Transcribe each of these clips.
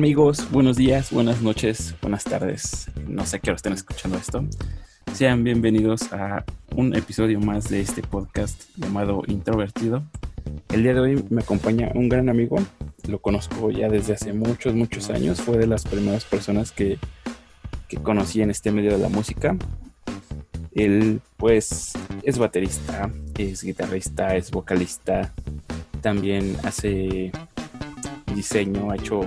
Amigos, buenos días, buenas noches, buenas tardes. No sé a qué hora estén escuchando esto. Sean bienvenidos a un episodio más de este podcast llamado Introvertido. El día de hoy me acompaña un gran amigo. Lo conozco ya desde hace muchos, muchos años. Fue de las primeras personas que, que conocí en este medio de la música. Él pues es baterista, es guitarrista, es vocalista, también hace diseño, ha hecho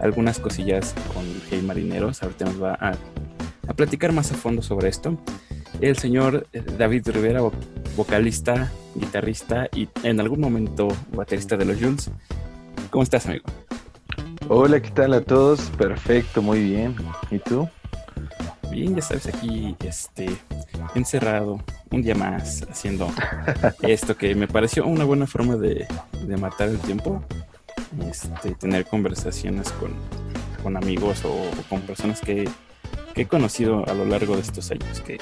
algunas cosillas con Hey Marineros. Ahorita nos va a, a platicar más a fondo sobre esto. El señor David Rivera, vocalista, guitarrista y en algún momento baterista de los Jules. ¿Cómo estás, amigo? Hola, ¿qué tal a todos? Perfecto, muy bien. ¿Y tú? Bien, ya sabes, aquí este, encerrado un día más haciendo esto que me pareció una buena forma de, de matar el tiempo. Este, tener conversaciones con, con amigos o, o, con personas que, que, he conocido a lo largo de estos años. Que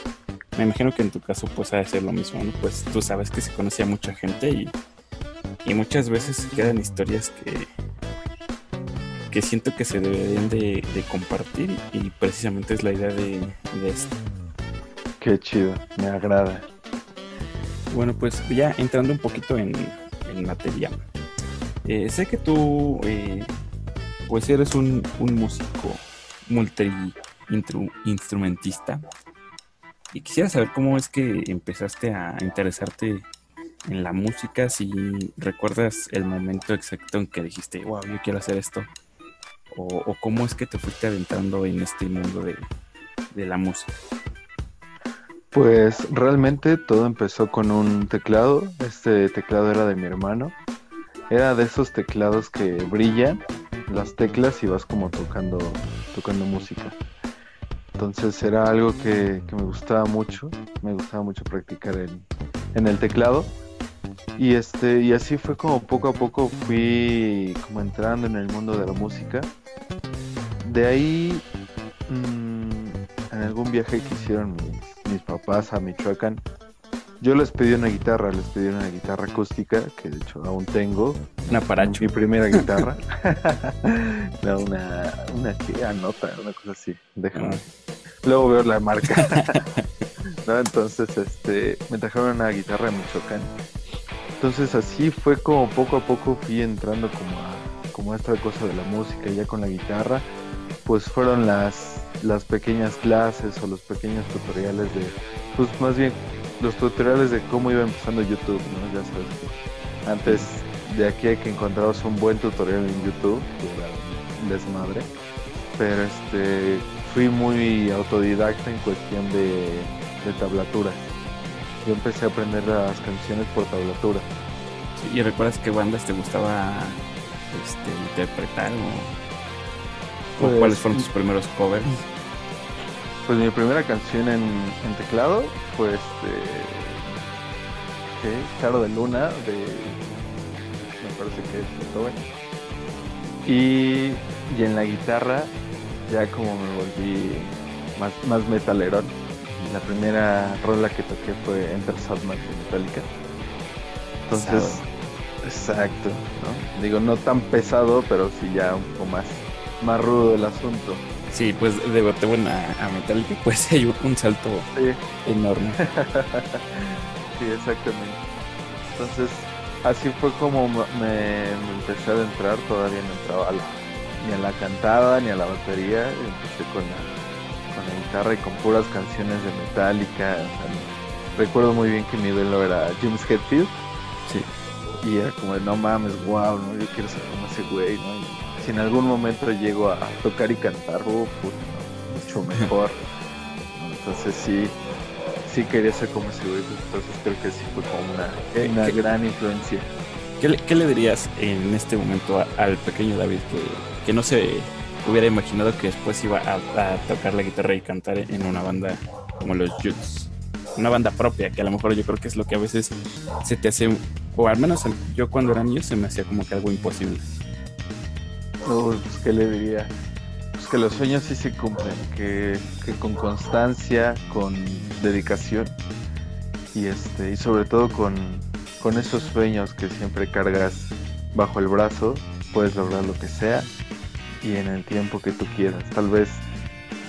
me imagino que en tu caso pues ha de ser lo mismo, ¿no? Pues tú sabes que se conocía mucha gente y, y muchas veces quedan historias que, que siento que se deberían de, de compartir y precisamente es la idea de, de esto. Qué chido, me agrada. Bueno, pues ya entrando un poquito en, en materia. Eh, sé que tú, eh, pues eres un, un músico multi-instrumentista. Y quisiera saber cómo es que empezaste a interesarte en la música, si recuerdas el momento exacto en que dijiste, wow, yo quiero hacer esto. O, cómo es que te fuiste adentrando en este mundo de, de la música. Pues realmente todo empezó con un teclado. Este teclado era de mi hermano. Era de esos teclados que brillan las teclas y vas como tocando, tocando música. Entonces era algo que, que me gustaba mucho. Me gustaba mucho practicar en, en, el teclado. Y este, y así fue como poco a poco fui como entrando en el mundo de la música. De ahí, mmm, en algún viaje que hicieron mis, mis papás a Michoacán, yo les pedí una guitarra, les pedí una guitarra acústica, que de hecho aún tengo. Una paracho. Mi primera guitarra. no, una, una que anota, una cosa así. Déjame. Ah. Luego veo la marca. no, entonces, este, me trajeron una guitarra de Michoacán. Entonces así fue como poco a poco fui entrando como a, como a esta cosa de la música, ya con la guitarra. Pues fueron las, las pequeñas clases o los pequeños tutoriales de, pues más bien los tutoriales de cómo iba empezando YouTube, ¿no? Ya sabes que antes de aquí hay que encontraros un buen tutorial en YouTube, que desmadre, pero este fui muy autodidacta en cuestión de, de tablatura. Yo empecé a aprender las canciones por tablatura. Sí, ¿Y recuerdas qué bandas te gustaba este, interpretar o, pues, o cuáles fueron tus primeros covers? Pues mi primera canción en, en teclado fue este. ¿Qué? Claro de Luna, de. Me parece que es Beethoven. Y, y en la guitarra, ya como me volví más, más metalerón. La primera rola que toqué fue Enter Sandman de Metallica. Entonces, exacto, ¿no? Digo, no tan pesado, pero sí ya un poco más, más rudo el asunto. Sí, pues de Beethoven a, a Metallica, pues hay un, un salto sí. enorme. sí, exactamente. Entonces, así fue como me, me, empecé a adentrar, todavía no entraba a la, ni a la cantada ni a la batería, empecé con la, con la guitarra y con puras canciones de Metallica. O sea, recuerdo muy bien que mi ídolo era James Hetfield. Sí. Y era como de, no mames, wow, ¿no? yo quiero ser como ese güey, ¿no? Y si en algún momento llego a tocar y cantar, puto, mucho mejor. Entonces sí, sí quería ser como ese güey, entonces creo que sí fue como una, una gran influencia. ¿Qué le, ¿Qué le, dirías en este momento a, al pequeño David que, que, no se hubiera imaginado que después iba a, a, tocar la guitarra y cantar en una banda como los Jules? Una banda propia, que a lo mejor yo creo que es lo que a veces se te hace, o al menos yo cuando era niño se me hacía como que algo imposible. Pues qué le diría. Pues que los sueños sí se cumplen, que, que con constancia, con dedicación y este y sobre todo con, con esos sueños que siempre cargas bajo el brazo, puedes lograr lo que sea. y en el tiempo que tú quieras. Tal vez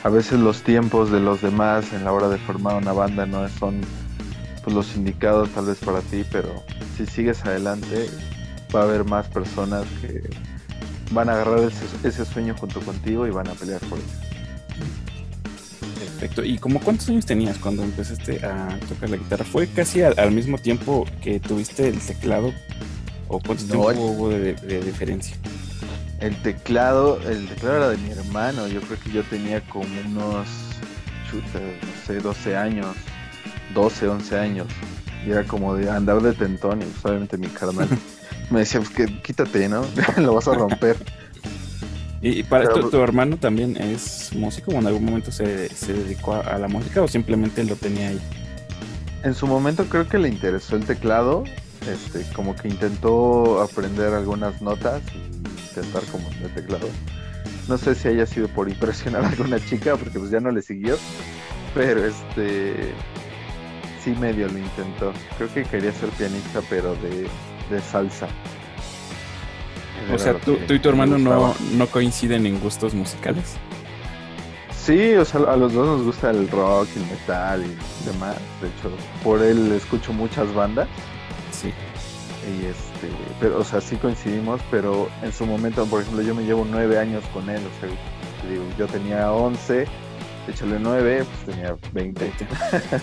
a veces los tiempos de los demás en la hora de formar una banda no son pues, los indicados tal vez para ti, pero si sigues adelante va a haber más personas que van a agarrar ese, sueño junto contigo y van a pelear por él. Perfecto. ¿Y como cuántos años tenías cuando empezaste a tocar la guitarra? ¿Fue casi al, mismo tiempo que tuviste el teclado? ¿O cuánto tiempo hubo de, diferencia? El teclado, el teclado era de mi hermano. Yo creo que yo tenía como unos, chuta, no sé, 12 años, 12, 11 años. Y era como de andar de tentón y pues, obviamente mi carnal me decía, pues que quítate, ¿no? Lo vas a romper. ¿Y para tu, tu, hermano también es músico o en algún momento se, se dedicó a, la música o simplemente lo tenía ahí? En su momento creo que le interesó el teclado, este, como que intentó aprender algunas notas y intentar como el teclado. No sé si haya sido por impresionar a alguna chica, porque pues ya no le siguió, pero este sí medio lo intentó. Creo que quería ser pianista, pero de, de salsa. O sea, tú, y tu hermano no, no, coinciden en gustos musicales. Sí, o sea, a los dos nos gusta el rock, el metal y demás. De hecho, por él escucho muchas bandas. Sí. Y este, pero, o sea, sí coincidimos, pero en su momento, por ejemplo, yo me llevo nueve años con él. O sea, yo tenía once, échale nueve, pues tenía veinte.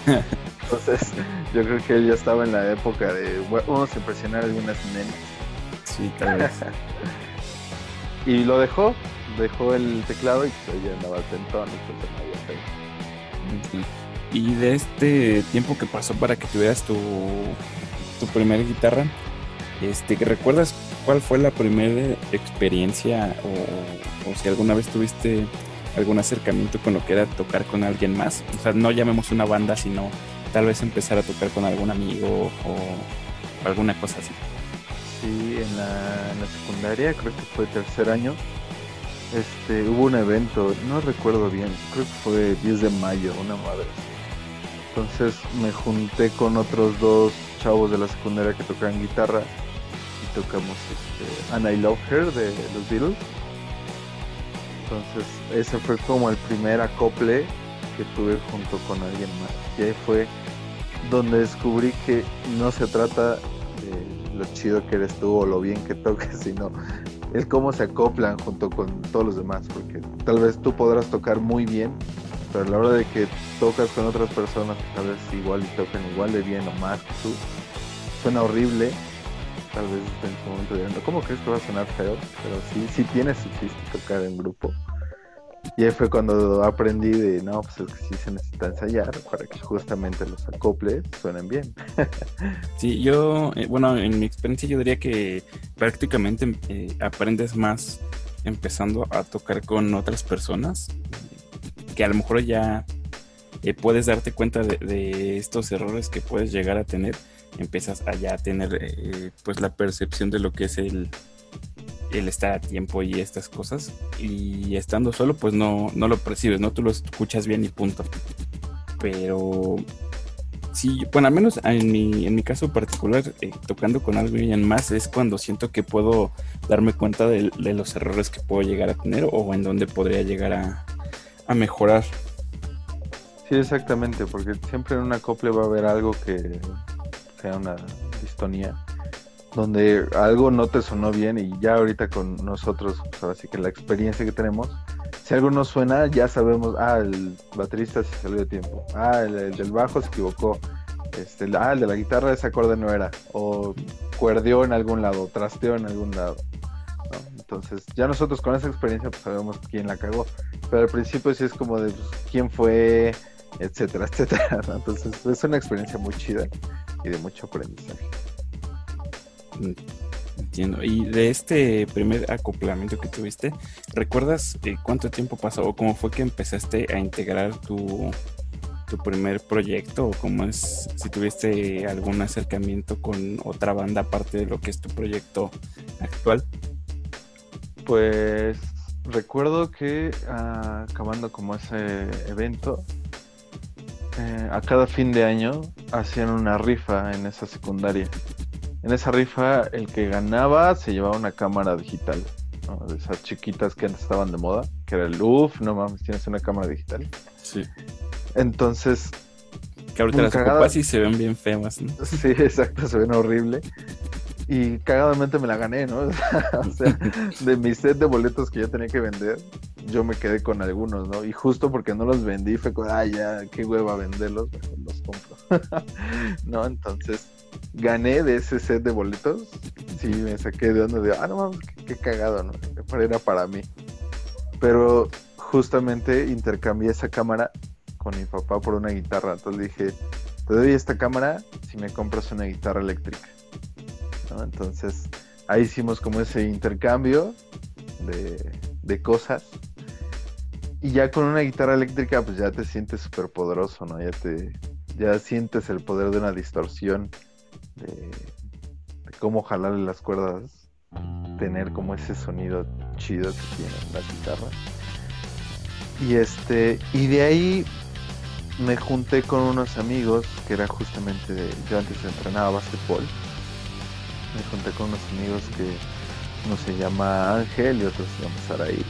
Entonces, yo creo que él ya estaba en la época de vamos a impresionar algunas nenas. Sí, tal vez. y lo dejó, dejó el teclado y pues ella andaba tentón y Y de este tiempo que pasó para que tuvieras tu, tu primera guitarra, este, ¿recuerdas cuál fue la primera experiencia o, o, si alguna vez tuviste algún acercamiento con lo que era tocar con alguien más? O sea, no llamemos una banda, sino tal vez empezar a tocar con algún amigo o alguna cosa así sí, en la, secundaria, creo que fue tercer año, este, hubo un evento, no recuerdo bien, creo que fue 10 de mayo, una madre. Entonces me junté con otros dos chavos de la secundaria que tocaban guitarra y tocamos este, And I Love Her de los Beatles. Entonces ese fue como el primer acople que tuve junto con alguien más. Y ahí fue donde descubrí que no se trata lo chido que eres tú o lo bien que toques, sino es cómo se acoplan junto con todos los demás, porque tal vez tú podrás tocar muy bien, pero a la hora de que tocas con otras personas, tal vez igual y tocan igual de bien o más que tú, suena horrible, tal vez en su momento diciendo, ¿cómo crees que va a sonar feo? Pero sí, sí tiene su chiste tocar en grupo. Y ahí fue cuando aprendí de, no, pues sí se necesita ensayar para que justamente los acoples suenen bien. sí, yo, eh, bueno, en mi experiencia yo diría que prácticamente eh, aprendes más empezando a tocar con otras personas, que a lo mejor ya eh, puedes darte cuenta de, estos errores que puedes llegar a tener, empiezas a ya tener pues la percepción de lo que es el, el estar a tiempo y estas cosas. Y estando solo, pues no, no lo percibes, ¿no? Tú lo escuchas bien y punto. Pero sí, bueno, al menos en mi, en mi caso particular, eh, tocando con alguien más, es cuando siento que puedo darme cuenta de, los errores que puedo llegar a tener o en dónde podría llegar a, a mejorar. Sí, exactamente, porque siempre en una acople va a haber algo que sea una distonía donde algo no te sonó bien y ya ahorita con nosotros, pues ahora sí que la experiencia que tenemos, si algo no suena, ya sabemos, ah, el baterista se salió de tiempo, ah, el, del bajo se equivocó, este, ah, el de la guitarra ese acorde no era, o cuerdeó en algún lado, trasteó en algún lado. Entonces, ya nosotros con esa experiencia pues sabemos quién la cagó, pero al principio sí es como de pues, quién fue, etcétera, etcétera. Entonces, es una experiencia muy chida y de mucho aprendizaje. Entiendo. Y de este primer acoplamiento que tuviste, ¿recuerdas eh, cuánto tiempo pasó o cómo fue que empezaste a integrar tu, tu primer proyecto o cómo es si tuviste algún acercamiento con otra banda aparte de lo que es tu proyecto actual? Pues recuerdo que ah, acabando como ese evento, eh, a cada fin de año hacían una rifa en esa secundaria en esa rifa el que ganaba se llevaba una cámara digital. ¿no? De esas chiquitas que antes estaban de moda, que era el UF, no mames, tienes una cámara digital. Sí. Entonces, Que ahorita las cagada. ocupas y se ven bien feas, ¿no? sí, exacto, se ven horrible. Y cagadamente me la gané, ¿no? o sea, de mi set de boletos que yo tenía que vender, yo me quedé con algunos, ¿no? Y justo porque no los vendí, fue como, ah, ya, qué hueva venderlos, los compro. ¿No? Entonces, gané de ese set de boletos. Sí, me saqué de onda de, ah, no mames, qué, qué cagado, ¿no? Era para mí. Pero justamente intercambié esa cámara con mi papá por una guitarra. Entonces dije, te doy esta cámara si me compras una guitarra eléctrica. Entonces ahí hicimos como ese intercambio de, de cosas. Y ya con una guitarra eléctrica, pues ya te sientes súper poderoso, ¿no? Ya te, ya sientes el poder de una distorsión, de, cómo jalarle las cuerdas, tener como ese sonido chido que tiene la guitarra. Y este, y de ahí me junté con unos amigos que era justamente yo antes entrenaba básquetbol. Me junté con unos amigos que uno se llama Ángel y otro se llama Saraí.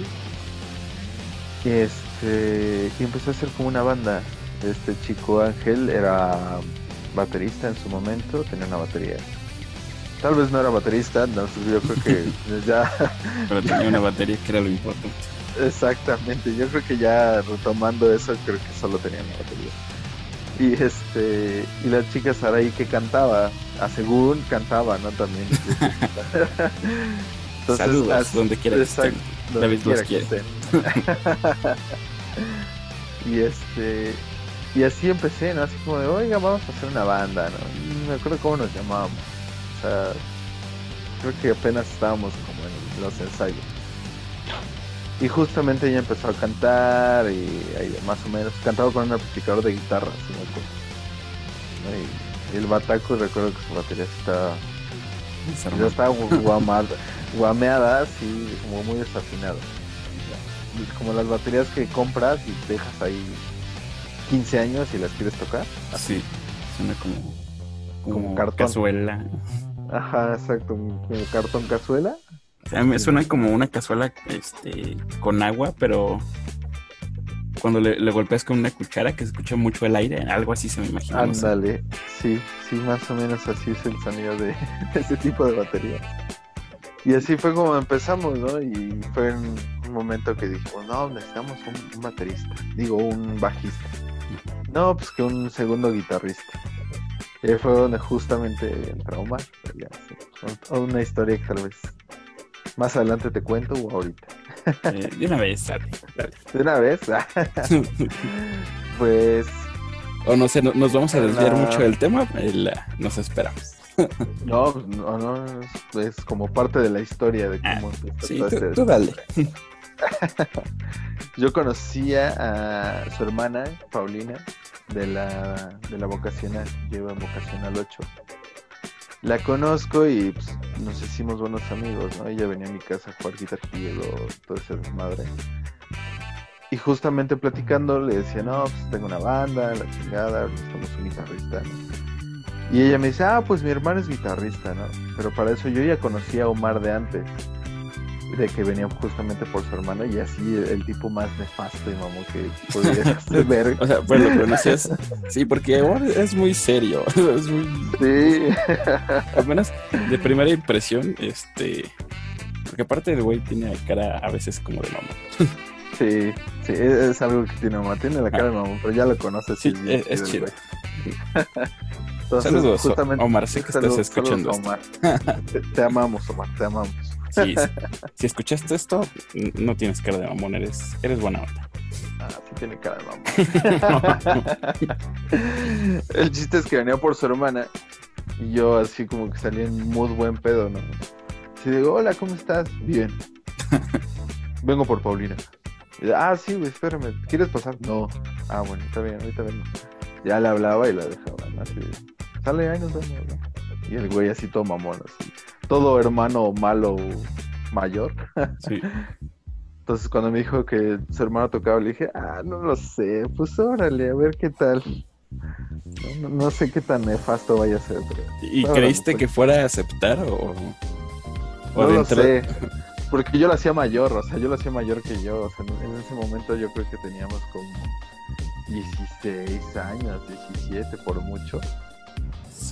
Y este, y empecé a hacer como una banda. Este chico Ángel era baterista en su momento, tenía una batería. Tal vez no era baterista, no, yo creo que ya Pero tenía una batería que era lo importante. Exactamente, yo creo que ya retomando eso, creo que solo tenía una batería. Y este, y la chica Saraí que cantaba, a según cantaba, ¿no? También. Entonces, Saludos, as- donde quiera que estén. David los que quiere. y este, y así empecé, ¿no? Así como de, oiga, vamos a hacer una banda, ¿no? Y me acuerdo cómo nos llamábamos. O sea, creo que apenas estábamos como en los ensayos. Y justamente ella empezó a cantar y ahí más o menos cantaba con un amplificador de guitarra, si me acuerdo. ¿no? Y, y el bataco recuerdo que su batería estaba, ya gu- guamada, guameada, así como muy desafinado. Y Como las baterías que compras y dejas ahí 15 años y las quieres tocar. Sí, suena como, como, Como cartón. cazuela. Ajá, exacto, como cartón cazuela. O sea, me suena como una cazuela este, con agua, pero cuando le, golpeas con una cuchara que se escucha mucho el aire, algo así se me imagina. no. Ándale, sí, sí, más o menos así es el sonido de ese tipo de batería. Y así fue como empezamos, ¿no? Y fue un momento que dijimos, no, necesitamos un, baterista, digo, un bajista. No, pues que un segundo guitarrista. Y fue donde justamente entró Omar. ya, Una historia que tal vez más adelante te cuento o ahorita. Eh, de una vez, dale, dale. De una vez, pues o no sé, no- nos vamos a desviar La- mucho del tema, eh, nos esperamos. No, no, no, es, es como parte de la historia de cómo empezó Ah, Sí, tú, este tú dale. Yo conocía a su hermana, Paulina, de la, de la vocacional, lleva en vocacional 8. La conozco y pues, nos hicimos buenos amigos, ¿no? Ella venía a mi casa a jugar Guitar Hero, todo ese desmadre. Y justamente platicando le decía, no, pues tengo una banda, la chingada, necesitamos un guitarrista, ¿no? Y ella me dice, ah, pues mi hermano es guitarrista, ¿no? Pero para eso yo ya conocía a Omar de antes de que venía justamente por su hermano y así el, tipo más nefasto y mamón que podías ver. O sea, pues lo conocías. Sí, porque es muy serio. Es muy. Sí, Al menos de primera impresión, este. Porque aparte el güey tiene cara a veces como de mamá. sí, sí, es, algo que tiene mamá, tiene la cara de mamón, pero ya lo conoces. Sí, es, chido. Entonces, Saludos, justamente- Omar. Sé que estás escuchando saludos, esto. Omar. te, te amamos, Omar, te amamos. Si escuchaste esto, no tienes cara de mamón, eres, eres buena onda. Ah, sí tiene cara de mamón. El chiste es que venía por su hermana y yo así como que salí en mood buen pedo, ¿no? Así digo, hola, ¿cómo estás? Bien. Vengo por Paulina. Y, ah, sí, güey, espérame. ¿Quieres pasar? No. Ah, bueno, está bien, ahorita vengo. Ya le hablaba y la dejaba, ¿no? Así, sale, ahí nos vemos, ¿no? Y el güey así todo mamón, así. Todo hermano malo mayor. Sí. Entonces cuando me dijo que su hermano tocaba, le dije, ah, no lo sé, pues órale, a ver qué tal. No, no- sé qué tan nefasto vaya a ser, pero ¿Y Órale, creíste pues. que fuera a aceptar o, o no lo sé. porque yo lo hacía mayor, o sea, yo lo hacía mayor que yo, o sea, en, en ese momento yo creo que teníamos como 16 años, 17 por mucho.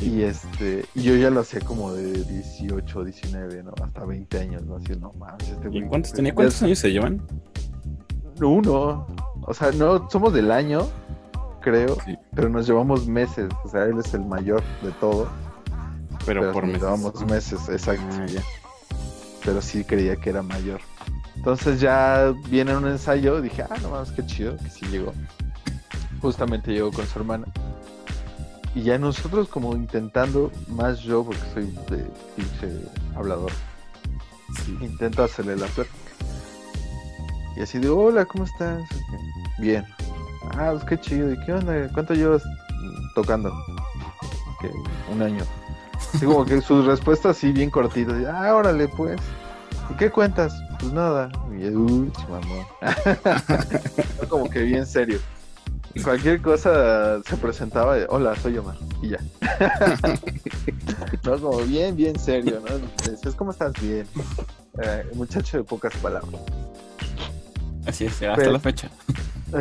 Y este, y yo ya lo hacía como de 18, 19, ¿no? Hasta 20 años, ¿no? Así, no mames, este ¿Y cuántos, tenía, cuántos años se llevan? Uno. O sea, no, somos del año, creo, Sí, pero nos llevamos meses. O sea, él es el mayor de todo. pero, por nos meses. llevamos meses, exacto. Ah, ya. Pero sí creía que era mayor. Entonces ya viene un ensayo, dije, ah, no mames, qué chido, que sí llegó. Justamente llegó con su hermana. Y ya nosotros como intentando, más yo, porque soy de pinche hablador, Sí. intento hacerle la plática. Y así de, hola, ¿cómo estás? Bien. Ah, pues qué chido. ¿Y qué onda? ¿Cuánto llevas tocando? Que un año. Así como que sus respuestas así bien cortitas. Ah, órale, pues. ¿Y qué cuentas? Pues nada. Y uy, mamón. como que bien serio. Cualquier cosa se presentaba de, hola, soy Omar. Y ya. no, como bien, bien serio, ¿no? Decías, ¿cómo estás? Bien. Eh, muchacho de pocas palabras. Así es, hasta Pero- la fecha.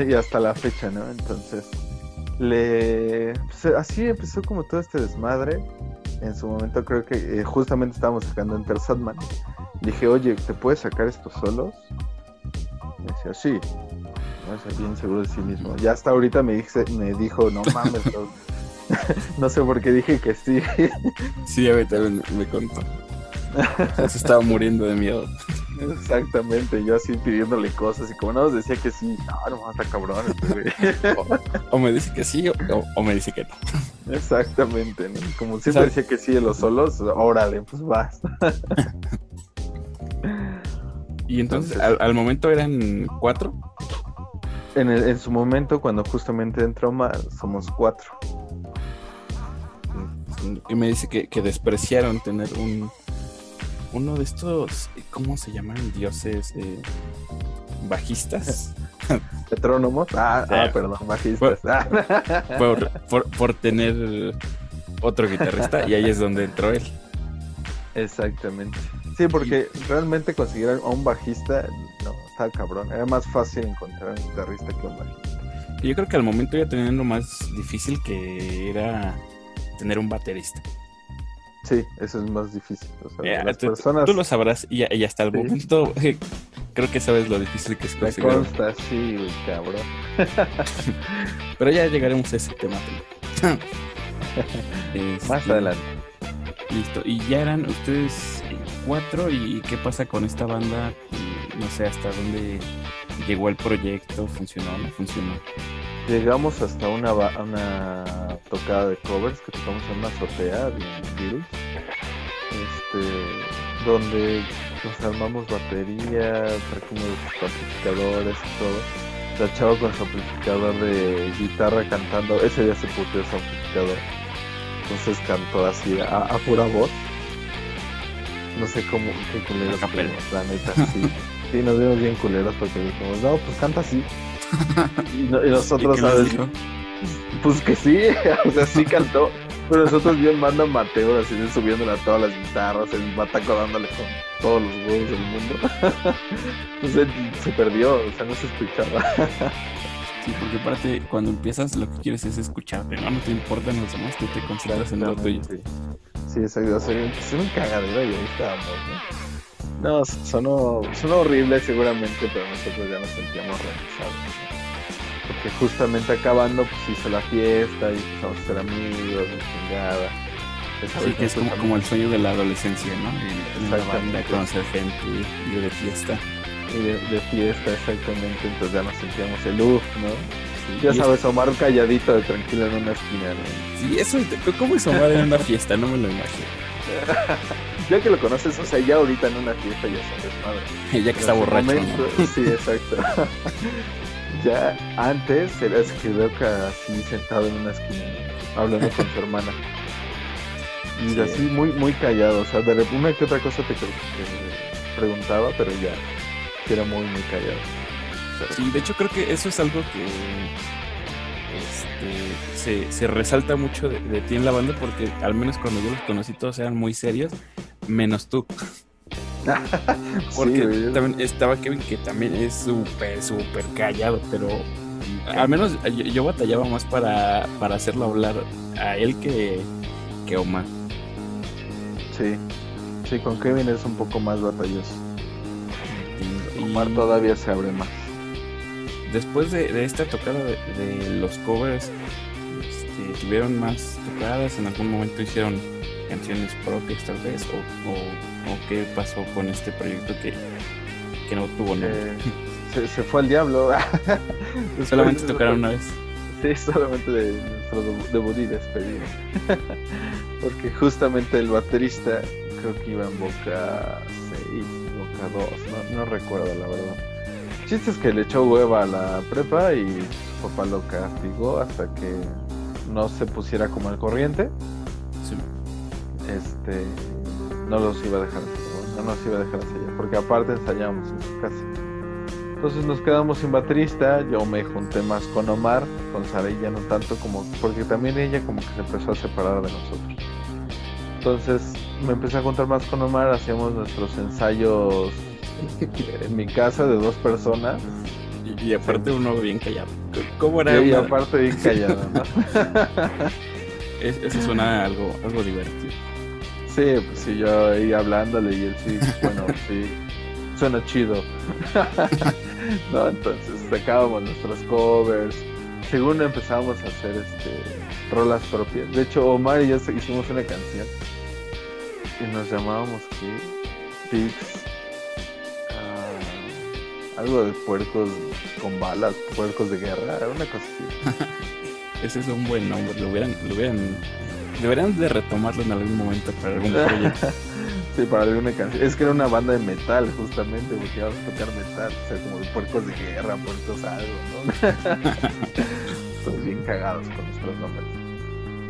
Y hasta la fecha, ¿no? Entonces, le... pues, así empezó como todo este desmadre. En su momento creo que eh, justamente estábamos sacando Enter Sandman. Dije, oye, ¿te puedes sacar estos solos? Me decía, sí. No bien seguro de sí mismo. Ya hasta ahorita me, dice, me dijo, no mames, no, no sé por qué dije que sí. Sí, a ver, también me contó. Se estaba muriendo de miedo. Exactamente, yo así pidiéndole cosas y como no nos decía que sí, no, no, está cabrón. este. O, o me dice que sí o, o me dice que no. Exactamente, ¿no? Como siempre ¿Sabes? decía que sí de los solos, órale, pues vas. Y entonces, Entonces- al, al momento eran cuatro. En, el- en su momento, cuando justamente entró más, somos cuatro. Y me dice que, que despreciaron tener un uno de estos, ¿cómo se llaman? Dioses eh, bajistas. Metrónomos. Ah, ah, perdón, bajistas. Ah. por, por, por tener otro guitarrista. Y ahí es donde entró él. Exactamente. Sí, porque realmente conseguir a un bajista, no, estaba cabrón. Era más fácil encontrar un guitarrista que un bajista. Yo creo que al momento ya tenían lo más difícil que era tener un baterista. Sí, eso es más difícil. O sea, Eh, las tú, personas tú lo sabrás y, y hasta el Sí. momento eh, creo que sabes lo difícil que es me conseguir. consta, sí, cabrón. Pero ya llegaremos a ese tema. Más Este, adelante. Listo. Y ya eran ustedes ¿Y qué pasa con esta banda? No sé hasta dónde llegó el proyecto. ¿Funcionó o no funcionó? Llegamos hasta una, una tocada de covers que tocamos en una azotea de Beatles, este, donde nos armamos batería, trajimos amplificadores y todo. La chava con su amplificador de guitarra cantando, ese día se puteó su amplificador, entonces cantó así a pura voz. No sé cómo, qué culeros fuimos, la neta, sí. Sí, nos vimos bien culeros porque dijimos, no, pues canta así. Y, no- y ¿Y nosotros, ¿sabes? Pues que sí, o sea, sí cantó. Pero nosotros bien manda Mateo, así subiéndole a todas las guitarras, el bataco dándole con todos los huevos del mundo. Entonces se perdió, o sea, no se escuchaba. Sí, porque aparte, cuando empiezas, lo que quieres es escucharte, ¿no? No te importan los demás, tú te concentras en lo tuyo. Sí, sí exacto. Sea, es un cagadero y ahí estábamos, ¿no? No, sonó, sonó horrible seguramente, pero nosotros ya nos sentíamos realizados. ¿no? Porque justamente acabando, pues hizo la fiesta y empezamos a ser amigos, de chingada. Sí, que es como, como el sueño de la adolescencia, ¿no? Banda, conocer gente, ir de fiesta. Y de, de fiesta, exactamente, entonces ya nos sentíamos el uff, ¿no? Ya sabes, Omar calladito, tranquilo en una esquina, ¿no? Sí, eso, ¿cómo es Omar en una fiesta? No me lo imagino. Ya que lo conoces, o sea, ya ahorita en una fiesta ya es un desmadre. Ya que está borracho, momento, ¿no? Sí, exacto. ya antes era ca- así sentado en una esquina, hablando con su hermana. Y Sí. así muy muy callado, o sea, de una que otra cosa te, te preguntaba, pero ya que era muy muy callado. Pero- Sí, de hecho creo que eso es algo que este, se, se resalta mucho de, de ti en la banda porque al menos cuando yo los conocí todos eran muy serios, menos tú. Porque también estaba Kevin, que también es súper, súper callado, pero al menos yo, batallaba más para, para, hacerlo hablar a él que, que Omar. Sí, sí, con Kevin es un poco más batalloso. Omar todavía se abre más. Después de, esta tocada de, los covers, este, tuvieron más tocadas, en algún momento hicieron canciones propias tal vez, o, qué pasó con este proyecto que, no tuvo nada. Eh, se, fue al diablo. solamente tocaron una vez. Sí, solamente de nuestro debut y despedida. Porque justamente el baterista creo que iba en boca 6, boca 2, no, no recuerdo la verdad. Chiste es que le echó hueva a la prepa y su papá lo castigó hasta que no se pusiera como al corriente. Sí. Este no los iba a dejar no nos iba a dejar ensayar, porque aparte ensayábamos en su casa. Entonces nos quedamos sin baterista, yo me junté más con Omar, con Sara y ya no tanto como, porque también ella como que se empezó a separar de nosotros. Entonces me empecé a juntar más con Omar, hacíamos nuestros ensayos en mi casa de dos personas. Y, aparte uno bien callado. ¿Cómo era? Y, aparte bien callado, ¿no? eso suena algo, algo divertido. Sí, pues sí, yo ahí hablándole y él sí, bueno, sí, suena chido. ¿no? Entonces sacábamos nuestros covers. Según empezábamos a hacer este rolas propias. De hecho, Omar y yo hicimos una canción y nos llamábamos ¿qué? Pigs. Algo de puercos con balas, puercos de guerra, una cosa así. Ese es un buen nombre, lo hubieran, lo hubieran, deberían de retomarlo en algún momento para algún proyecto. Sí, para alguna canción. Es que era una banda de metal, justamente, porque íbamos a tocar metal. O sea, como de puercos de guerra, puercos algo, ¿no? Estamos bien cagados con nuestros nombres.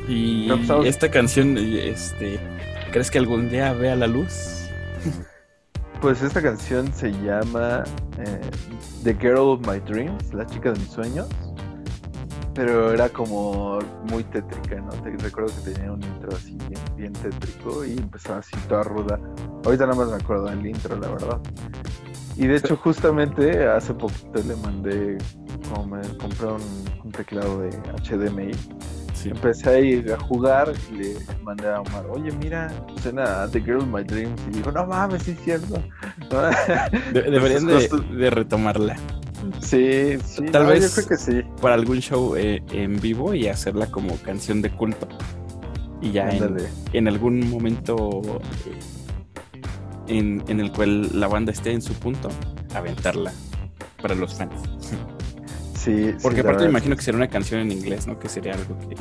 Y esta canción, este, ¿crees que algún día vea la luz? Pues esta canción se llama eh, The Girl of My Dreams, la chica de mis sueños pero era como muy tétrica, ¿no? Te recuerdo que tenía un intro así bien, tétrico y empezaba así toda ruda. Ahorita nada más me acuerdo del intro, la verdad. Y de hecho, justamente hace poquito le mandé, como me compré un, teclado de HDMI. Empecé a ir a jugar y le mandé a Omar, oye, mira, suena The Girl of My Dreams. Y dijo, no mames, sí es cierto. deberían de retomarla. Sí, sí. Tal vez yo creo que sí. para algún show eh, en vivo y hacerla como canción de culto. Y ya en, algún momento eh, en, el cual la banda esté en su punto, aventarla para los fans. Sí, Porque aparte me imagino que sería una canción en inglés, ¿no? Que sería algo que,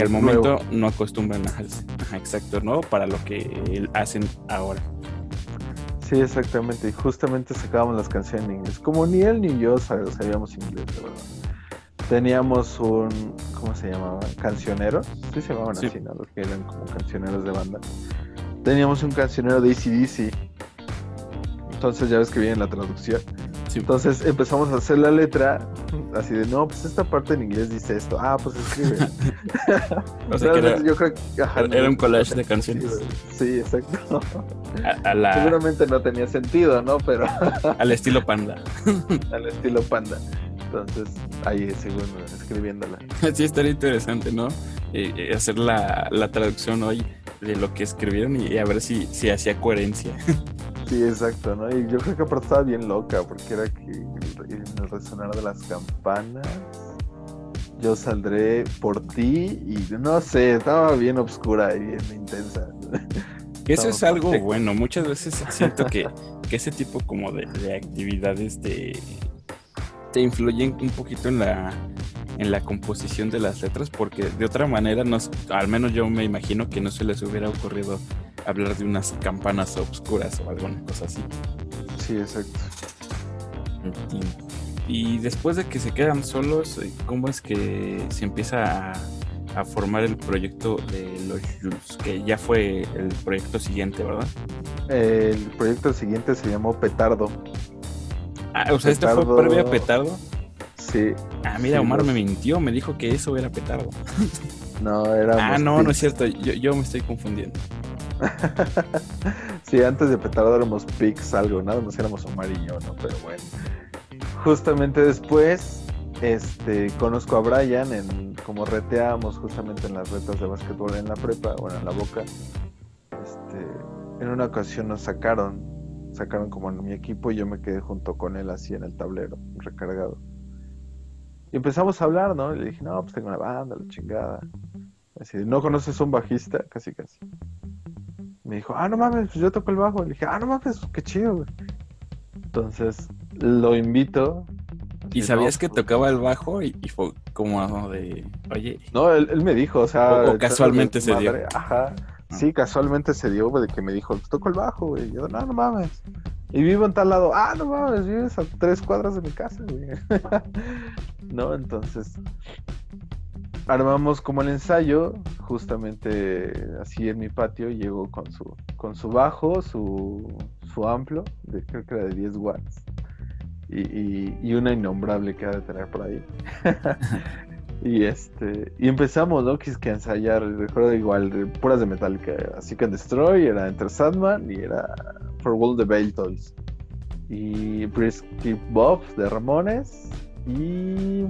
al momento no acostumbran a Ajá, exacto, ¿no? Para lo que hacen ahora. Sí, exactamente. Y justamente sacábamos las canciones en inglés. Como ni él ni yo sabíamos inglés, de verdad. Teníamos un, ¿cómo se llamaban? Cancioneros. Sí se llamaban así, ¿no? Los que eran como cancioneros de banda. Teníamos un cancionero de ACDC. Entonces ya ves que viene la traducción. Entonces empezamos a hacer la letra así de, no, pues esta parte en inglés dice esto. Ah, pues escribe. o sea, que era, yo creo que, era un collage de canciones. Sí, exacto. Seguramente no tenía sentido, ¿no? Pero... al estilo panda. al estilo panda. Entonces, ahí según escribiéndola. Sí, estaría interesante, ¿no? Eh, hacer la, la, traducción hoy de lo que escribieron y, a ver si, si hacía coherencia. Sí, exacto, ¿no? Y yo creo que aparte estaba bien loca, porque era que en el resonar de las campanas yo saldré por ti y no sé, estaba bien oscura y bien intensa. Eso es algo bueno, muchas veces siento que, ese tipo como de, actividades te, influyen un poquito en la, en la composición de las letras porque de otra manera, no, al menos yo me imagino que no se les hubiera ocurrido hablar de unas campanas obscuras o alguna cosa así. Sí, exacto. Y, después de que se quedan solos, eh, ¿cómo es que se empieza a, formar el proyecto de los Jules? Que ya fue el proyecto siguiente, ¿verdad? El proyecto siguiente se llamó Petardo. Ah, o sea, ¿este fue previo a Petardo? Sí. Ah, mira, Omar me mintió, me dijo que eso era Petardo. No, era. Ah, no, no es cierto, yo, yo me estoy confundiendo. sí, antes de Petardo éramos Pix algo, nada más éramos Omar y yo, ¿no? Pero bueno. Justamente después, este, conozco a Brian en como reteábamos justamente en las retas de básquetbol en la prepa, bueno, en la boca. Este, en una ocasión nos sacaron, sacaron como en mi equipo y yo me quedé junto con él así en el tablero, recargado. Y empezamos a hablar, ¿no? Y le dije, no, pues tengo una banda, la chingada. Así, ¿no conoces un bajista? Casi, casi. Me dijo, ah, no mames, pues yo toco el bajo. Le dije, ah, no mames, qué chido, güey. Entonces, lo invito. ¿Y sabías que tocaba el bajo? Y, fue como de, oye. No, él, me dijo, o sea. O, casualmente se dio. Ajá. Sí, casualmente se dio, güey, de que me dijo, toco el bajo, güey. yo, no, no mames. Y vivo en tal lado, ah, no mames, vives a tres cuadras de mi casa, güey. no, entonces armamos como el ensayo, justamente así en mi patio, llegó con su, con su bajo, su, su amplo, de, creo que era de 10 watts, y, y, una innombrable que ha de tener por ahí. y este y empezamos, ¿no? Que, que ensayar, recuerdo igual, puras de Metallica, así que Destroy, era Enter Sandman y era For World the Bale Toys. Y Brisky Bob de Ramones y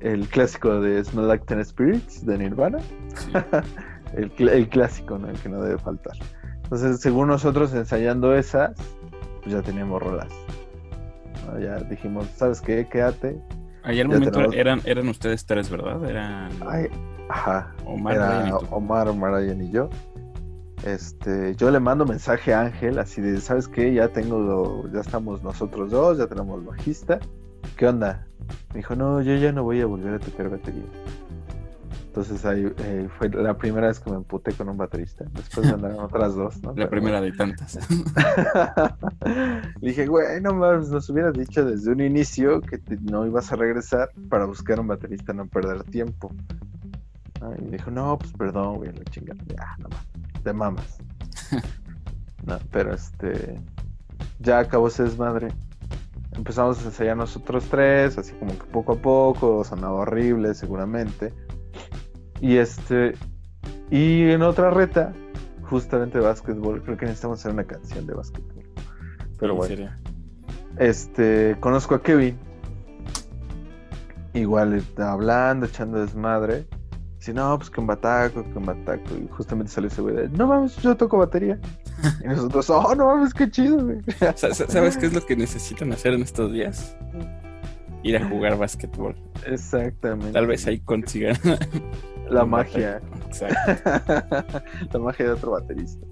el clásico de Smell Like Ten Spirits de Nirvana. el, el, clásico, ¿no? El que no debe faltar. Entonces, según nosotros ensayando esas, pues ya teníamos rolas. Ya dijimos, ¿sabes qué? Quédate. Ahí al momento eran, eran ustedes tres, ¿verdad? Eran. ajá. Omar, Era Omar, Omar, y yo. Este, yo le mando mensaje a Ángel, así de, ¿sabes qué? Ya tengo, ya estamos nosotros dos, ya tenemos bajista. ¿Qué onda? Me dijo, no, yo ya no voy a volver a tocar batería. Entonces ahí eh, fue la primera vez que me emputé con un baterista. Después mandaron otras dos, ¿no? La primera de tantas. Le dije, güey, no mames, nos hubieras dicho desde un inicio que no ibas a regresar para buscar un baterista, no perder tiempo. Y me dijo, no, pues perdón, güey, la chingada. Ya, no te mamas. no, pero este. Ya acabó ese desmadre empezamos a ensayar nosotros tres, así como que poco a poco, sonaba horrible seguramente. Y este, y en otra reta, justamente básquetbol, creo que necesitamos hacer una canción de básquetbol. Pero bueno. Este, conozco a Kevin. Igual hablando, echando desmadre. Si no, pues que un bataco, que un bataco. Y justamente salió ese güey de, no mames, yo toco batería. Y nosotros, oh, no mames, qué chido, güey. ¿Sabes qué es lo que necesitan hacer en estos días? Ir a jugar básquetbol. Exactamente. Tal vez ahí consigan la magia. Exacto. la magia de otro baterista.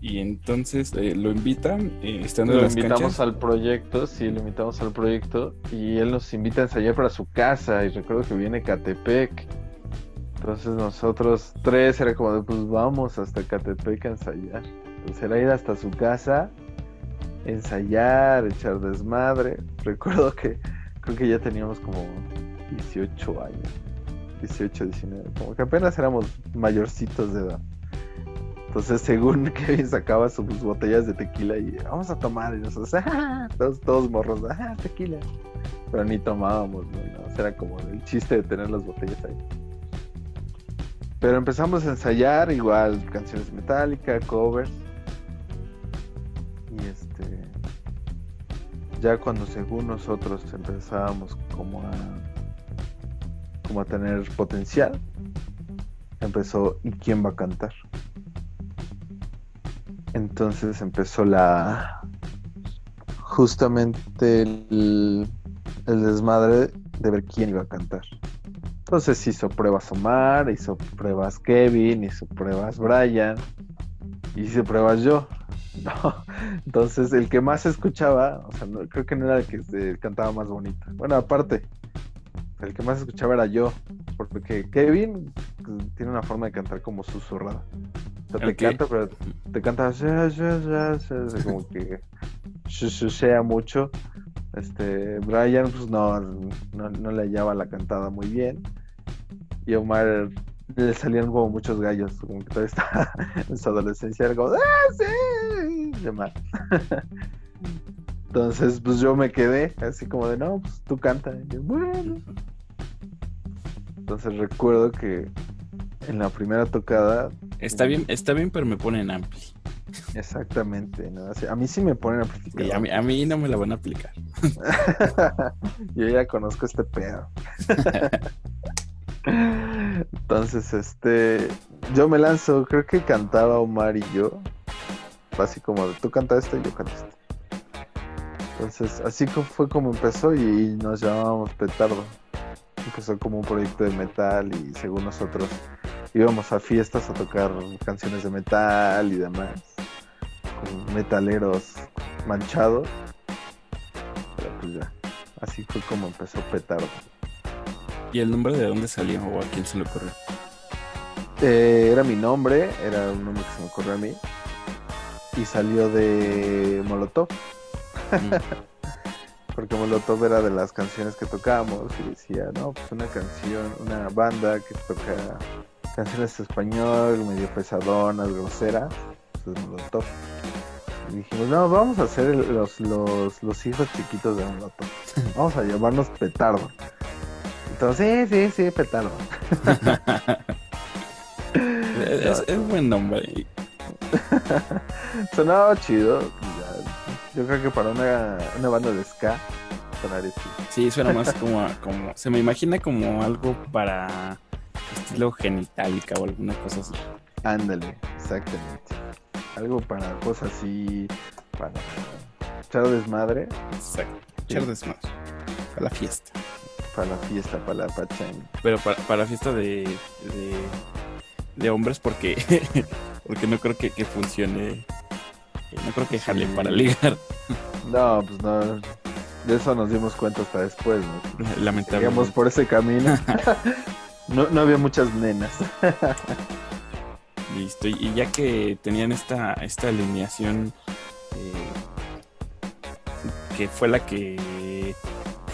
Y entonces eh, lo invitan, eh, estando Lo invitamos al proyecto, sí, lo invitamos al proyecto. Y él nos invita a ensayar para su casa. Y recuerdo que viene Catepec. Entonces nosotros tres era como de pues vamos hasta Catepec a ensayar. Entonces era ir hasta su casa, ensayar, echar desmadre. Recuerdo que creo que ya teníamos como 18 años. 18, 19, como que apenas éramos mayorcitos de edad. Entonces, según Kevin sacaba sus botellas de tequila y vamos a tomar, y nosotros, ¡ah! todos, todos morros, ¡ah, tequila! Pero ni tomábamos, ¿no? era como el chiste de tener las botellas ahí. Pero empezamos a ensayar igual canciones metálicas, covers. Ya cuando según nosotros empezábamos como a como a tener potencial, empezó ¿y quién va a cantar? Entonces empezó la justamente el, el desmadre de ver quién iba a cantar. Entonces hizo pruebas Omar, hizo pruebas Kevin, hizo pruebas Brian, hice pruebas yo. Entonces el que más escuchaba, o sea, creo que no era el que cantaba más bonito. Bueno, aparte, el que más escuchaba era yo, porque Kevin pues, tiene una forma de cantar como susurrada. O sea, te canta, pero te canta como que sea mucho. Este, Brian, pues no, no, le hallaba la cantada muy bien. Y Omar le salían como muchos gallos, como que todavía está en su adolescencia, era como, ¡ah, sí! Entonces, pues yo me quedé así como de, no, pues tú canta. Y yo, bueno. Entonces recuerdo que en la primera tocada. Está bien, está bien, pero me ponen ampli. Exactamente, ¿no? a mí sí me ponen amplificador. a, mí, a mí no me la van a aplicar. Yo ya conozco este pedo. Entonces, este, yo me lanzo, creo que cantaba Omar y yo, así como tú cantas esto y yo canto esto. Entonces, así fue como empezó y nos llamábamos Petardo. Empezó como un proyecto de metal y según nosotros íbamos a fiestas a tocar canciones de metal y demás. Con metaleros manchados. Pero pues ya, así fue como empezó Petardo. ¿Y el nombre de dónde salió o a quién se le ocurrió? Eh, era mi nombre, era un nombre que se me ocurrió a mí. Y salió de Molotov. Mm. Porque Molotov era de las canciones que tocábamos y decía, no, pues una canción, una banda que toca canciones español, medio pesadonas, groseras, pues Molotov. Y dijimos, no, vamos a hacer los, los, los hijos chiquitos de Molotov. Vamos a llamarnos Petardo. Entonces, sí, sí, sí, petardo. es, buen nombre. Sonaba chido. Yo creo que para una, una banda de ska sonaría chido. Sí, suena más como, como. Se me imagina como algo para estilo genitálica o alguna cosa así. Ándale, exactamente. Algo para cosas así. Para echar desmadre. Exacto, echar desmadre. Para la fiesta para la fiesta, para la pachanga. Pero para, para la fiesta de, de, hombres, porque, porque no creo que, funcione. No creo que jale para ligar. No, pues no. De eso nos dimos cuenta hasta después, ¿no? Lamentablemente. por ese camino. no, no había muchas nenas. Listo. Y ya que tenían esta, esta alineación eh, que fue la que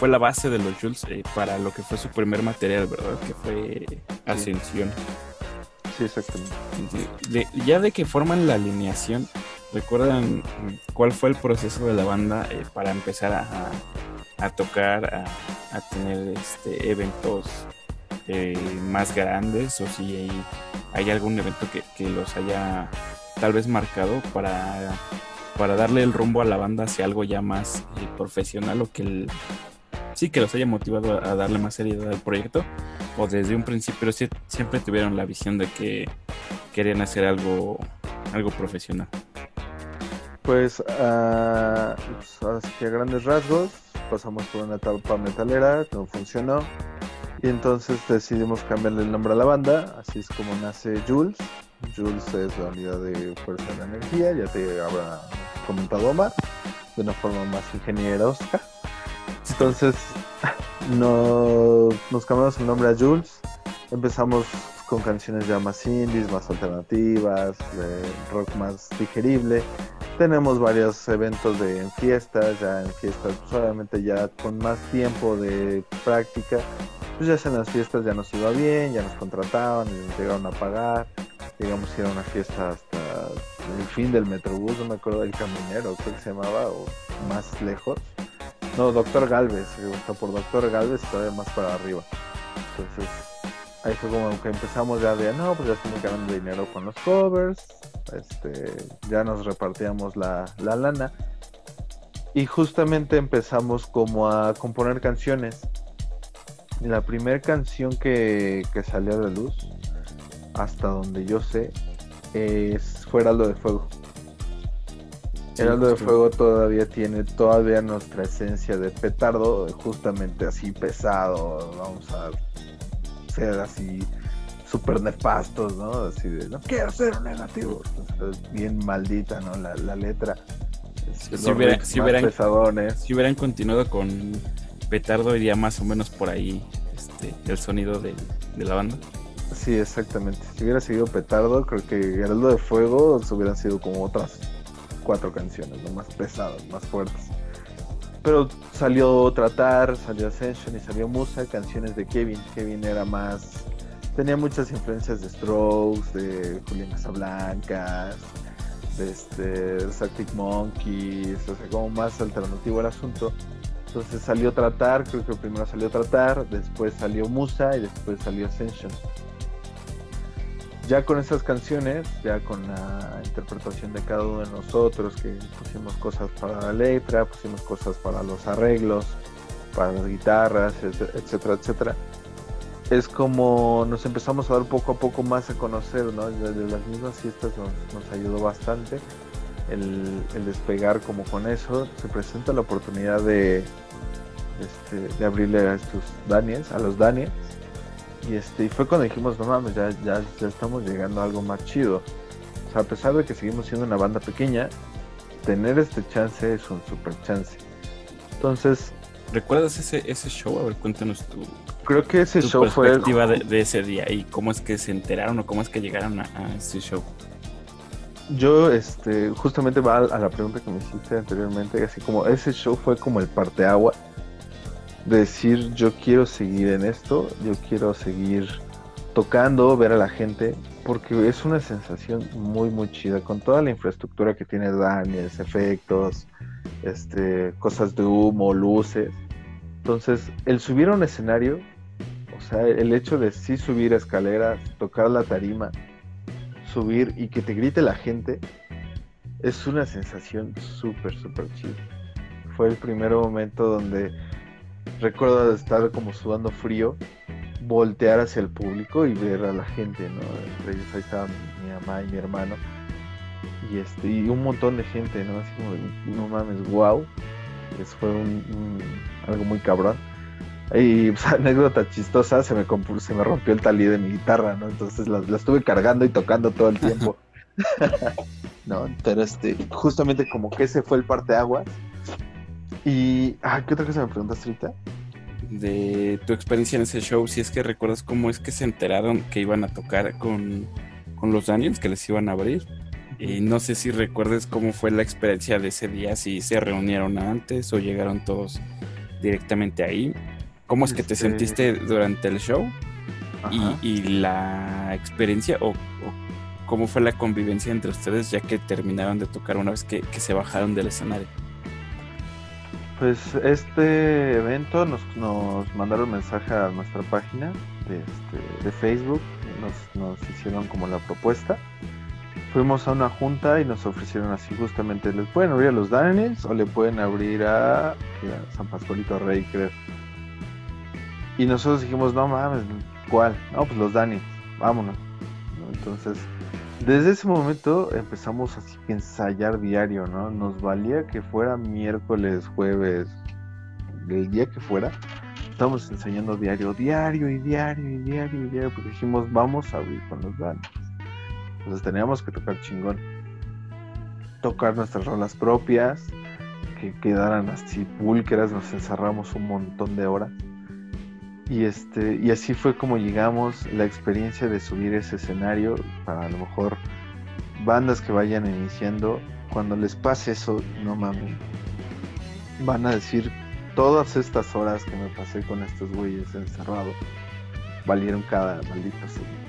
fue la base de los Jules eh, para lo que fue su primer material, ¿verdad? Que fue Ascensión. Sí, exactamente. ya de que forman la alineación, ¿recuerdan cuál fue el proceso de la banda eh, para empezar a, tocar, a, tener este eventos eh, más grandes? O si hay, hay algún evento que, que, los haya tal vez marcado para, para darle el rumbo a la banda hacia algo ya más profesional o que el, sí que los haya motivado a, darle más seriedad al proyecto o desde un principio siempre tuvieron la visión de que querían hacer algo algo profesional. Pues, uh, que a grandes rasgos pasamos por una etapa metalera no funcionó y entonces decidimos cambiarle el nombre a la banda así es como nace Jules. Jules es la unidad de fuerza de energía ya te habrá comentado Omar de una forma más ingenierosca entonces nos cambiamos el nombre a Jules. Empezamos con canciones ya más indies, más alternativas, de rock más digerible. Tenemos varios eventos de en fiestas, ya en fiestas, obviamente ya con más tiempo de práctica, pues ya en las fiestas ya nos iba bien, ya nos contrataban, nos llegaron a pagar, llegamos a ir a una fiesta hasta el fin del Metrobús, no me acuerdo del caminero, creo que se llamaba, o más lejos no, Doctor Galvez, está por Doctor Galvez todavía más para arriba. Entonces, ahí fue como que empezamos ya de, no, pues ya estamos ganando dinero con los covers, este, ya nos repartíamos la, la lana. Y justamente empezamos como a componer canciones. La primera canción que, que salió de luz, hasta donde yo sé, es Fuera lo de Fuego. Heraldo de Fuego todavía tiene todavía nuestra esencia de petardo, justamente así pesado, vamos a ser así súper nefastos, ¿no? Así de, no quiero ser un negativo. bien maldita, ¿no? La, letra. Si, hubieran, si, hubieran, continuado con petardo, iría más o menos por ahí este, el sonido de, de la banda. Sí, exactamente. Si hubiera seguido petardo, creo que Heraldo de Fuego hubieran sido como otras cuatro canciones, ¿no? más pesadas, más fuertes. Pero salió Tratar, salió Ascension y salió Musa, canciones de Kevin. Kevin era más. tenía muchas influencias de Strokes, de Julián Casablancas, de este, Arctic Monkeys, o sea, como más alternativo el asunto. Entonces salió Tratar, creo que primero salió Tratar, después salió Musa y después salió Ascension. Ya con esas canciones, ya con la interpretación de cada uno de nosotros, que pusimos cosas para la letra, pusimos cosas para los arreglos, para las guitarras, etcétera, etcétera, es como nos empezamos a dar poco a poco más a conocer, ¿no? De, las mismas fiestas nos, ayudó bastante el, despegar como con eso. Se presenta la oportunidad de, este, de abrirle a estos Daniels, a los Daniels. Y, este, y fue cuando dijimos, no mames, ya, ya, ya estamos llegando a algo más chido. O sea, a pesar de que seguimos siendo una banda pequeña, tener este chance es un super chance. Entonces, ¿Recuerdas ese, ese show? A ver, cuéntanos tu, Creo que ese show fue. perspectiva de, de, ese día y cómo es que se enteraron o cómo es que llegaron a, ese show. Yo, este, justamente va a, la pregunta que me hiciste anteriormente, así como ese show fue como el parteagua. De decir, yo quiero seguir en esto, yo quiero seguir tocando, ver a la gente, porque es una sensación muy, muy chida, con toda la infraestructura que tiene Daniels, efectos, este, cosas de humo, luces. Entonces, el subir a un escenario, o sea, el hecho de sí subir escaleras, tocar la tarima, subir y que te grite la gente, es una sensación súper, súper chida. Fue el primer momento donde recuerdo estar como sudando frío, voltear hacia el público y ver a la gente, ¿no? Entre ellos ahí estaba mi, mi mamá y mi hermano y este y un montón de gente, ¿no? Así como, no mames, wow. Eso fue un, algo muy cabrón. Y pues, anécdota chistosa, se me, se me rompió el talí de mi guitarra, ¿no? Entonces la, estuve cargando y tocando todo el tiempo. no, pero este, justamente como que ese fue el parteaguas. Y, ah, ¿qué otra cosa me preguntaste ahorita? De tu experiencia en ese show, si es que recuerdas cómo es que se enteraron que iban a tocar con, con los Daniels, que les iban a abrir. Y no sé si recuerdes cómo fue la experiencia de ese día, si se reunieron antes o llegaron todos directamente ahí. ¿Cómo es que te este sentiste durante el show? Y, la experiencia o, cómo fue la convivencia entre ustedes ya que terminaron de tocar una vez que, se bajaron del escenario. Pues este evento nos, nos mandaron mensaje a nuestra página de, este, de Facebook, nos, nos hicieron como la propuesta fuimos a una junta y nos ofrecieron así justamente, les pueden abrir a los Daniels o le pueden abrir a, San Pascualito Rey, creo. Y nosotros dijimos, no mames, ¿cuál? No, pues los Daniels, vámonos. Entonces, desde ese momento empezamos así a ensayar diario, ¿no? Nos valía que fuera miércoles, jueves, el día que fuera. Estábamos ensayando diario, diario y diario y diario y diario, porque dijimos, vamos a abrir con los Daniels. Entonces teníamos que tocar chingón. Tocar nuestras rolas propias, que quedaran así púlqueras, nos encerramos un montón de horas. Y, este, y así fue como llegamos la experiencia de subir ese escenario para a lo mejor bandas que vayan iniciando. Cuando les pase eso, no mames, van a decir todas estas horas que me pasé con estos güeyes encerrados valieron cada maldito segundo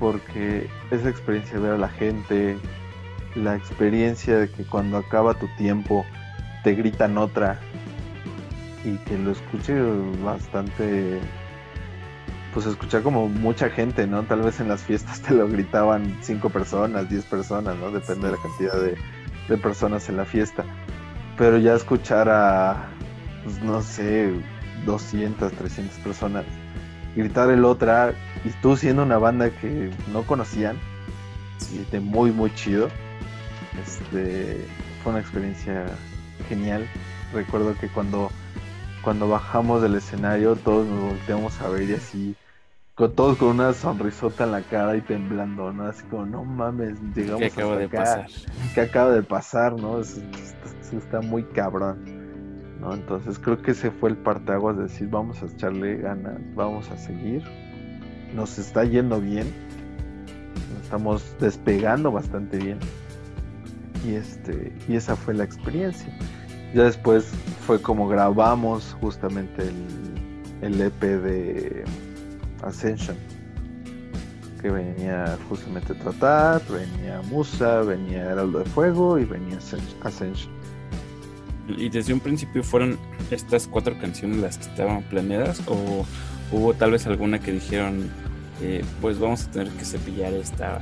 porque esa experiencia de ver a la gente, la experiencia de que cuando acaba tu tiempo te gritan otra y que lo escuche bastante, pues escuchar como mucha gente, ¿no? Tal vez en las fiestas te lo gritaban cinco personas, diez personas, ¿no? Depende de la cantidad de, de personas en la fiesta. Pero ya escuchar a, pues no sé, 200, 300 personas gritar el otra y tú siendo una banda que no conocían, sí. de muy muy chido. Este fue una experiencia genial. Recuerdo que cuando cuando bajamos del escenario todos nos volteamos a ver y así con todos con una sonrisota en la cara y temblando, ¿no? Así como, no mames, llegamos ¿Qué acaba de pasar? ¿Qué acaba de pasar, no? está muy cabrón. Entonces creo que ese fue el parteaguas de decir vamos a echarle ganas, vamos a seguir, nos está yendo bien, estamos despegando bastante bien y este y esa fue la experiencia. Ya después fue como grabamos justamente el, el EP de Ascension que venía justamente Tratar, venía Musa, venía Heraldo de Fuego y venía Ascension. ¿Y desde un principio fueron estas cuatro canciones las que estaban planeadas? ¿O hubo tal vez alguna que dijeron, eh, pues vamos a tener que cepillar esta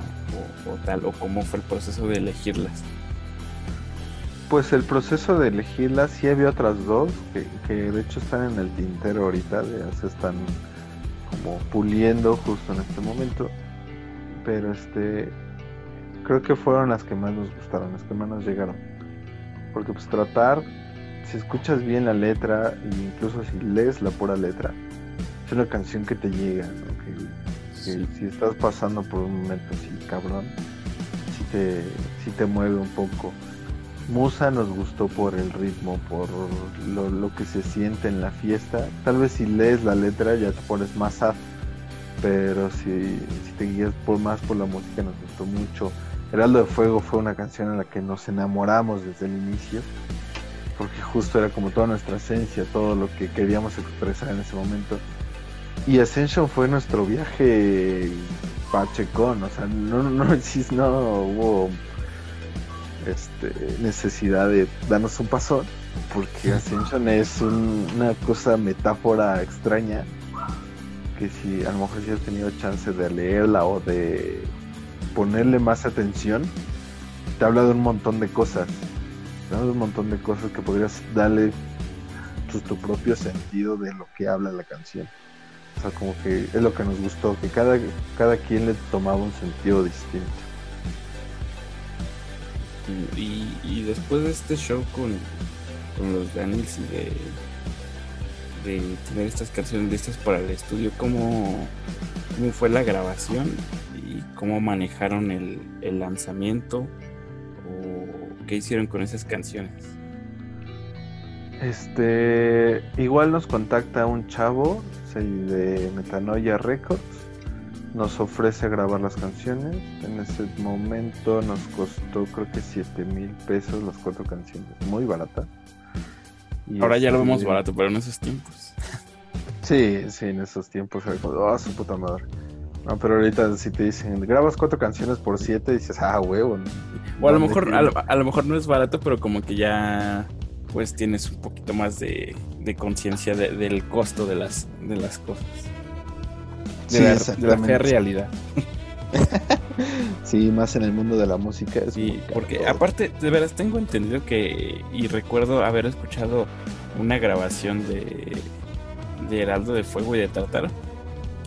o, tal, o cómo fue el proceso de elegirlas. Pues el proceso de elegirlas, sí había otras dos que, que de hecho están en el tintero ahorita, ya se están como puliendo justo en este momento. Pero este creo que fueron las que más nos gustaron, las que más nos llegaron. Porque pues tratar, si escuchas bien la letra, e incluso si lees la pura letra, es una canción que te llega, que, si estás pasando por un momento así cabrón, si te, si te mueve un poco. Musa nos gustó por el ritmo, por lo, que se siente en la fiesta. Tal vez si lees la letra ya te pones más sad, pero si, te guías por más por la música nos gustó mucho. Heraldo de Fuego fue una canción en la que nos enamoramos desde el inicio, porque justo era como toda nuestra esencia, todo lo que queríamos expresar en ese momento. Y Ascension fue nuestro viaje pachecón, o sea, no, no, no, no hubo este, necesidad de darnos un paso, porque Ascension es una cosa metáfora extraña, que si a lo mejor si has tenido chance de leerla o de ponerle más atención, te habla de un montón de cosas, te habla de un montón de cosas que podrías darle tu propio sentido de lo que habla la canción. O sea, como que es lo que nos gustó, que cada, cada quien le tomaba un sentido distinto. Y, después de este show con, con los Daniels y de, de tener estas canciones listas para el estudio, ¿cómo, cómo fue la grabación y cómo manejaron el, el lanzamiento o qué hicieron con esas canciones? Este, igual nos contacta un chavo de Metanoia Records nos ofrece grabar las canciones. En ese momento nos costó creo que 7 mil pesos las cuatro canciones. Muy barata. Ahora ya lo este, vemos barato, pero en esos tiempos. Sí, sí, en esos tiempos era como, oh, su puta madre. No, pero ahorita si te dicen, grabas cuatro canciones por siete, dices, ah, huevo. O a lo mejor, a lo, mejor no es barato, pero como que ya pues tienes un poquito más de, conciencia del costo de las, de las cosas de, la, de realidad. sí, más en el mundo de la música. sí, porque aparte, de veras, tengo entendido que, y recuerdo haber escuchado una grabación de, de Heraldo de Fuego y de Tartar,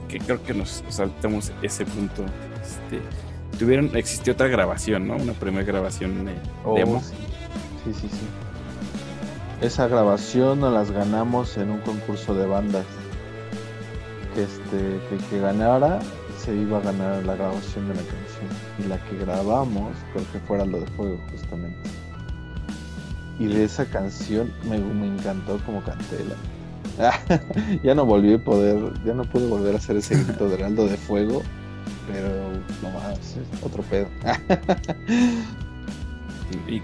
que creo que nos saltamos ese punto. Este, tuvieron, existió otra grabación, ¿no? Una primera grabación de oh, demo. Sí, sí, sí. Esa grabación nos las ganamos en un concurso de bandas este, que que ganara se iba a ganar la grabación de la canción. Y la que grabamos, creo que fuera lo de fuego, justamente. Y de esa canción me, encantó como canté ya no volví a poder, ya no pude volver a hacer ese grito de Heraldo de Fuego, pero no más, otro pedo. ¿Y,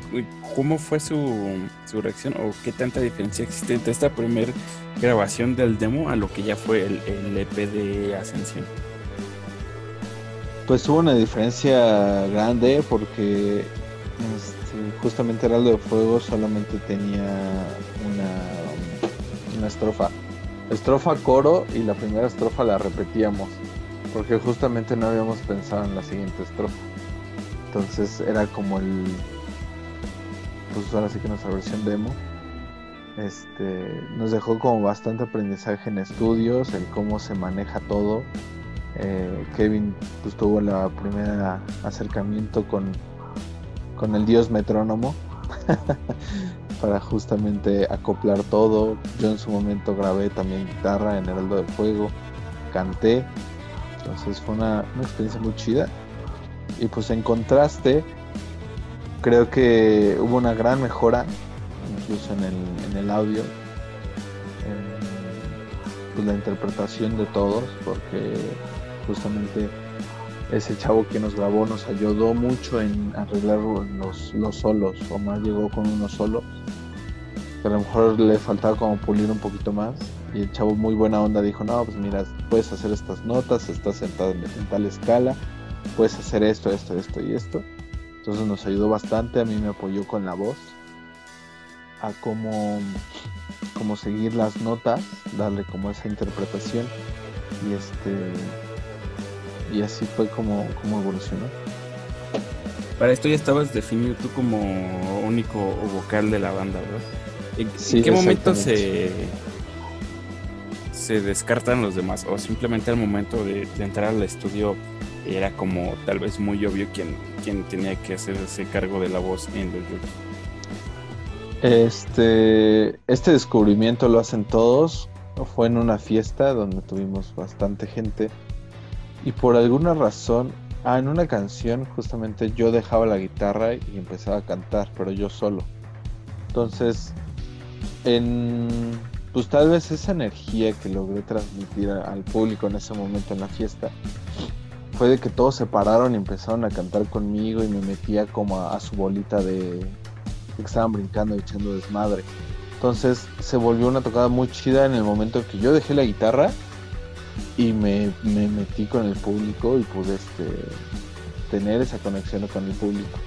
cómo fue su, su, reacción o qué tanta diferencia existe entre esta primera grabación del demo a lo que ya fue el, el EP de Ascensión? Pues hubo una diferencia grande porque este, justamente Heraldo de Fuego solamente tenía una, una estrofa. Estrofa coro y la primera estrofa la repetíamos porque justamente no habíamos pensado en la siguiente estrofa. Entonces era como el pues ahora sí que nuestra versión demo. Este, nos dejó como bastante aprendizaje en estudios, en cómo se maneja todo. Eh, Kevin pues, tuvo el primer acercamiento con, con el dios metrónomo para justamente acoplar todo. Yo en su momento grabé también guitarra en Heraldo de Fuego, canté. Entonces fue una, una experiencia muy chida. Y pues en contraste, creo que hubo una gran mejora, incluso en el, en el audio, en pues, la interpretación de todos, porque justamente ese chavo que nos grabó nos ayudó mucho en arreglar los, los solos, o más llegó con unos solos, que a lo mejor le faltaba como pulir un poquito más. Y el chavo muy buena onda dijo, no, pues mira, puedes hacer estas notas, estás sentado en tal escala, puedes hacer esto, esto, esto y esto entonces nos ayudó bastante, a mí me apoyó con la voz, a cómo, cómo seguir las notas, darle como esa interpretación. Y este y así fue como, como evolucionó. Para esto ya estabas definido tú como único vocal de la banda, ¿verdad? ¿En, Sí, qué momento se, se descartan los demás? ¿O simplemente al momento de, de entrar al estudio era como tal vez muy obvio quién, quién tenía que hacerse cargo de la voz en los Jules? Este, este descubrimiento lo hacen todos. Fue en una fiesta donde tuvimos bastante gente. Y por alguna razón, ah, en una canción justamente yo dejaba la guitarra y empezaba a cantar, pero yo solo. Entonces, en, pues tal vez esa energía que logré transmitir al público en ese momento en la fiesta fue de que todos se pararon y empezaron a cantar conmigo y me metía como a, su bolita de que estaban brincando y echando desmadre. Entonces se volvió una tocada muy chida en el momento que yo dejé la guitarra y me, me metí con el público y pude este, tener esa conexión con el público.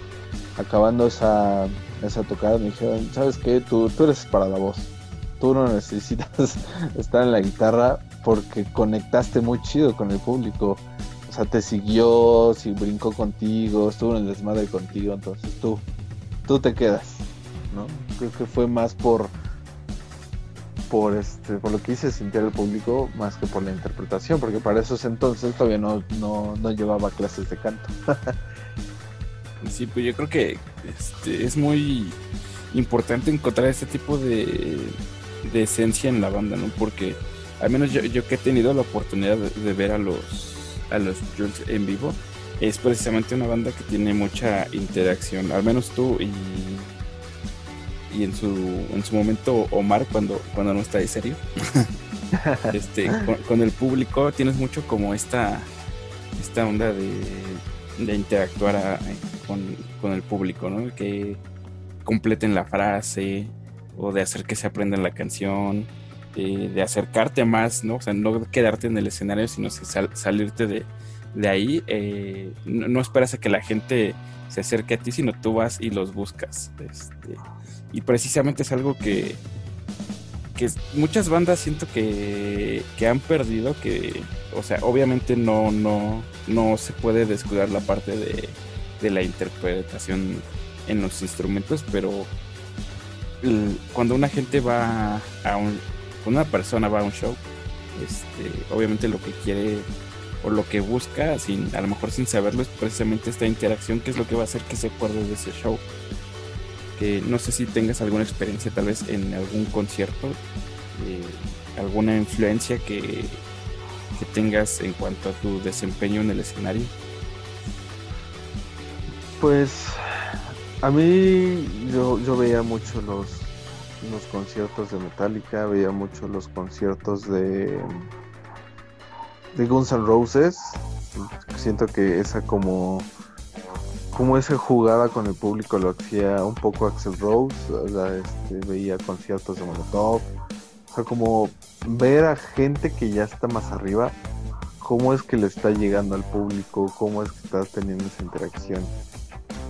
Acabando esa, esa tocada me dijeron, ¿sabes qué? Tú, tú eres para la voz. Tú no necesitas estar en la guitarra porque conectaste muy chido con el público. Sea, te siguió, si brincó contigo, estuvo en el desmadre contigo, entonces tú, tú te quedas, ¿no? Creo que fue más por por este por lo que hice sentir al público más que por la interpretación, porque para esos entonces todavía no, no, no llevaba clases de canto. Sí, pues yo creo que este, es muy importante encontrar este tipo de, de esencia en la banda, ¿no? Porque al menos yo, yo que he tenido la oportunidad de ver a los a los Jules en vivo, es precisamente una banda que tiene mucha interacción, al menos tú y, y en su en su momento Omar cuando, cuando no está de serio. este, con, con el público tienes mucho como esta esta onda de, de interactuar a- con, con el público, ¿no? Que completen la frase o de hacer que se aprendan la canción, eh, de acercarte más, ¿no? O sea, no quedarte en el escenario, sino salirte de, de ahí. eh, no, esperas a que la gente se acerque a ti, sino tú vas y los buscas. Este, y precisamente es algo que, que muchas bandas siento que, que han perdido, que, o sea, obviamente no, no, no se puede descuidar la parte de, de la interpretación en los instrumentos, pero cuando una gente va a un, una persona va a un show, este, obviamente lo que quiere o lo que busca, sin, a lo mejor sin saberlo, es precisamente esta interacción que es lo que va a hacer que se acuerde de ese show. Que no sé si tengas alguna experiencia tal vez en algún concierto, eh, alguna influencia que, tengas en cuanto a tu desempeño en el escenario. Pues a mí yo veía mucho los, los conciertos de Metallica, veía mucho los conciertos de, Guns N' Roses. Siento que esa como, como esa jugada con el público lo hacía un poco Axel Rose, o este, veía conciertos de Molotov. O sea, como ver a gente que ya está más arriba, cómo es que le está llegando al público, cómo es que está teniendo esa interacción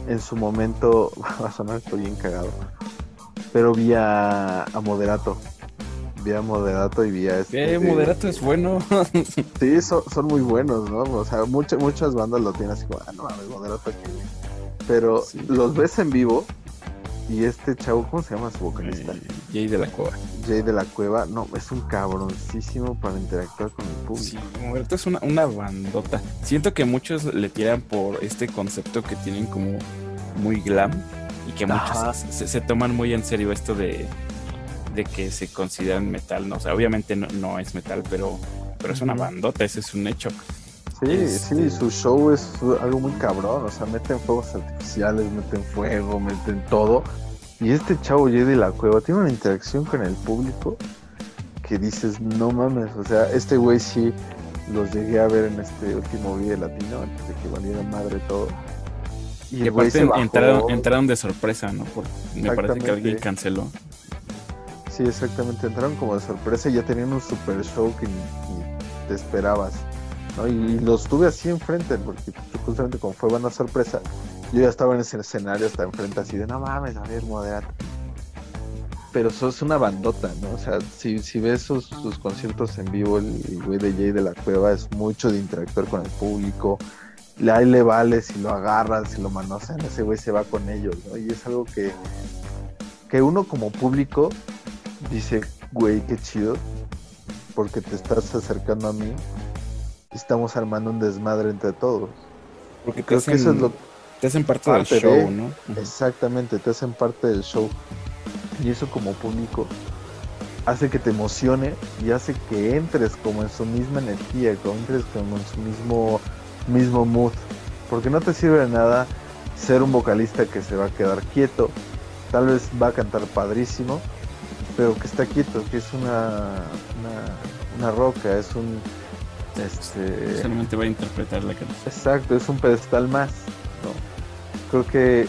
en su momento va a sonar estoy bien cagado pero vi a, a Moderato vi a Moderato y vi a este Eh, de- moderato es bueno. sí son, son muy buenos no o sea muchas muchas bandas lo tienen así como ah no mames Moderato aquí pero Sí. los ves en vivo y este chavo cómo se llama su vocalista Eh, Jay de la Cueva. Jay de la Cueva no es un cabroncísimo para interactuar con el público Sí, Moderato es una, una bandota. Siento que muchos le tiran por este concepto que tienen como muy glam y que muchos se, se toman muy en serio esto de, de que se consideran metal, ¿no? O sea, obviamente no, no es metal, pero, pero es una bandota, ese es un hecho. Sí, Este- sí, su show es algo muy cabrón, o sea, meten fuegos artificiales, meten fuego, meten todo. Y este chavo de la Cueva tiene una interacción con el público que dices, no mames, o sea, este güey sí los llegué a ver en este último video latino, antes de que valiera madre todo. Y Y el aparte entraron, entraron de sorpresa, ¿no? Por- me parece que alguien canceló. sí, exactamente, entraron como de sorpresa y ya tenían un super show que ni, ni te esperabas. ¿no? Y, los tuve así enfrente, porque justamente como fue banda sorpresa, yo ya estaba en ese escenario hasta enfrente así de no mames, a ver, moderato. pero sos una bandota, ¿no? O sea, si, si ves sus, sus conciertos en vivo, el güey de Jay de la Cueva es mucho de interactuar con el público. Ahí le vale si lo agarran, si lo manosean, ese güey se va con ellos, ¿no? Y es algo que, que uno como público dice, güey, qué chido, porque te estás acercando a mí y estamos armando un desmadre entre todos. Porque creo que eso es lo te hacen parte, del show, ¿no? Exactamente, te hacen parte del show. Y eso como público hace que te emocione y hace que entres como en su misma energía, que entres como en su mismo, mismo mood. Porque no te sirve de nada ser un vocalista que se va a quedar quieto, tal vez va a cantar padrísimo, pero que está quieto, que es una, una, roca, es un... Este... Solamente va a interpretar la canción. Exacto, es un pedestal más, ¿no? Creo que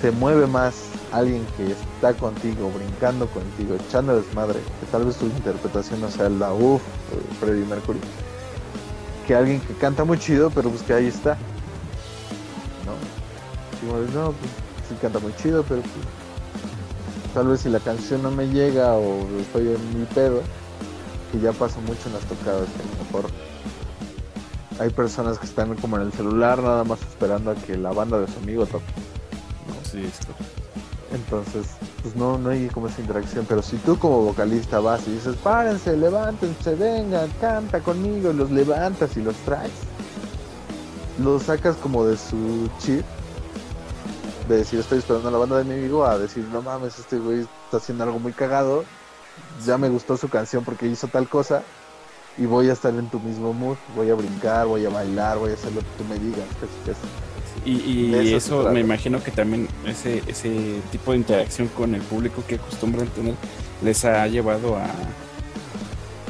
te mueve más alguien que está contigo, brincando contigo, echando desmadre, que tal vez tu interpretación no sea la uff, Freddie Mercury, que alguien que canta muy chido, pero pues que ahí está. ¿No? no, pues sí canta muy chido, pero pues, tal vez si la canción no me llega o estoy en mi pedo, que ya pasa mucho en las tocadas, que a lo mejor hay personas que están como en el celular nada más esperando a que la banda de su amigo toque. Sí, esto. Entonces, pues no, no hay como esa interacción. Pero si tú como vocalista vas y dices, párense, levántense, vengan, canta conmigo, los levantas y los traes, los sacas como de su chip, de decir, estoy esperando a la banda de mi amigo, a decir, no mames, este güey está haciendo algo muy cagado, ya me gustó su canción porque hizo tal cosa, y voy a estar en tu mismo mood, voy a brincar, voy a bailar, voy a hacer lo que tú me digas, casi, casi. Y, eso, me imagino que también ese, ese tipo de interacción con el público que acostumbran tener les ha llevado a,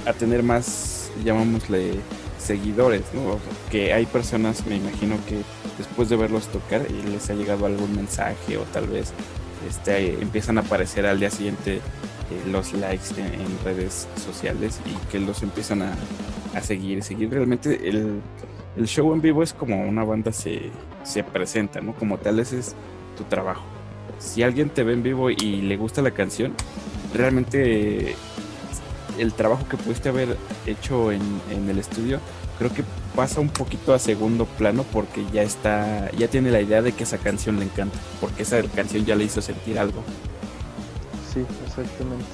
a tener más, llamámosle, seguidores, ¿no? Que hay personas, me imagino que después de verlos tocar y les ha llegado algún mensaje o tal vez este, empiezan a aparecer al día siguiente eh, los likes en, redes sociales y que los empiezan a, a seguir, seguir. Realmente el, el show en vivo es como una banda se, se presenta, ¿no? Como tal, ese es tu trabajo. Si alguien te ve en vivo y le gusta la canción, realmente el trabajo que pudiste haber hecho en, el estudio, creo que pasa un poquito a segundo plano porque ya está, ya tiene la idea de que esa canción le encanta, porque esa canción ya le hizo sentir algo. Sí, exactamente.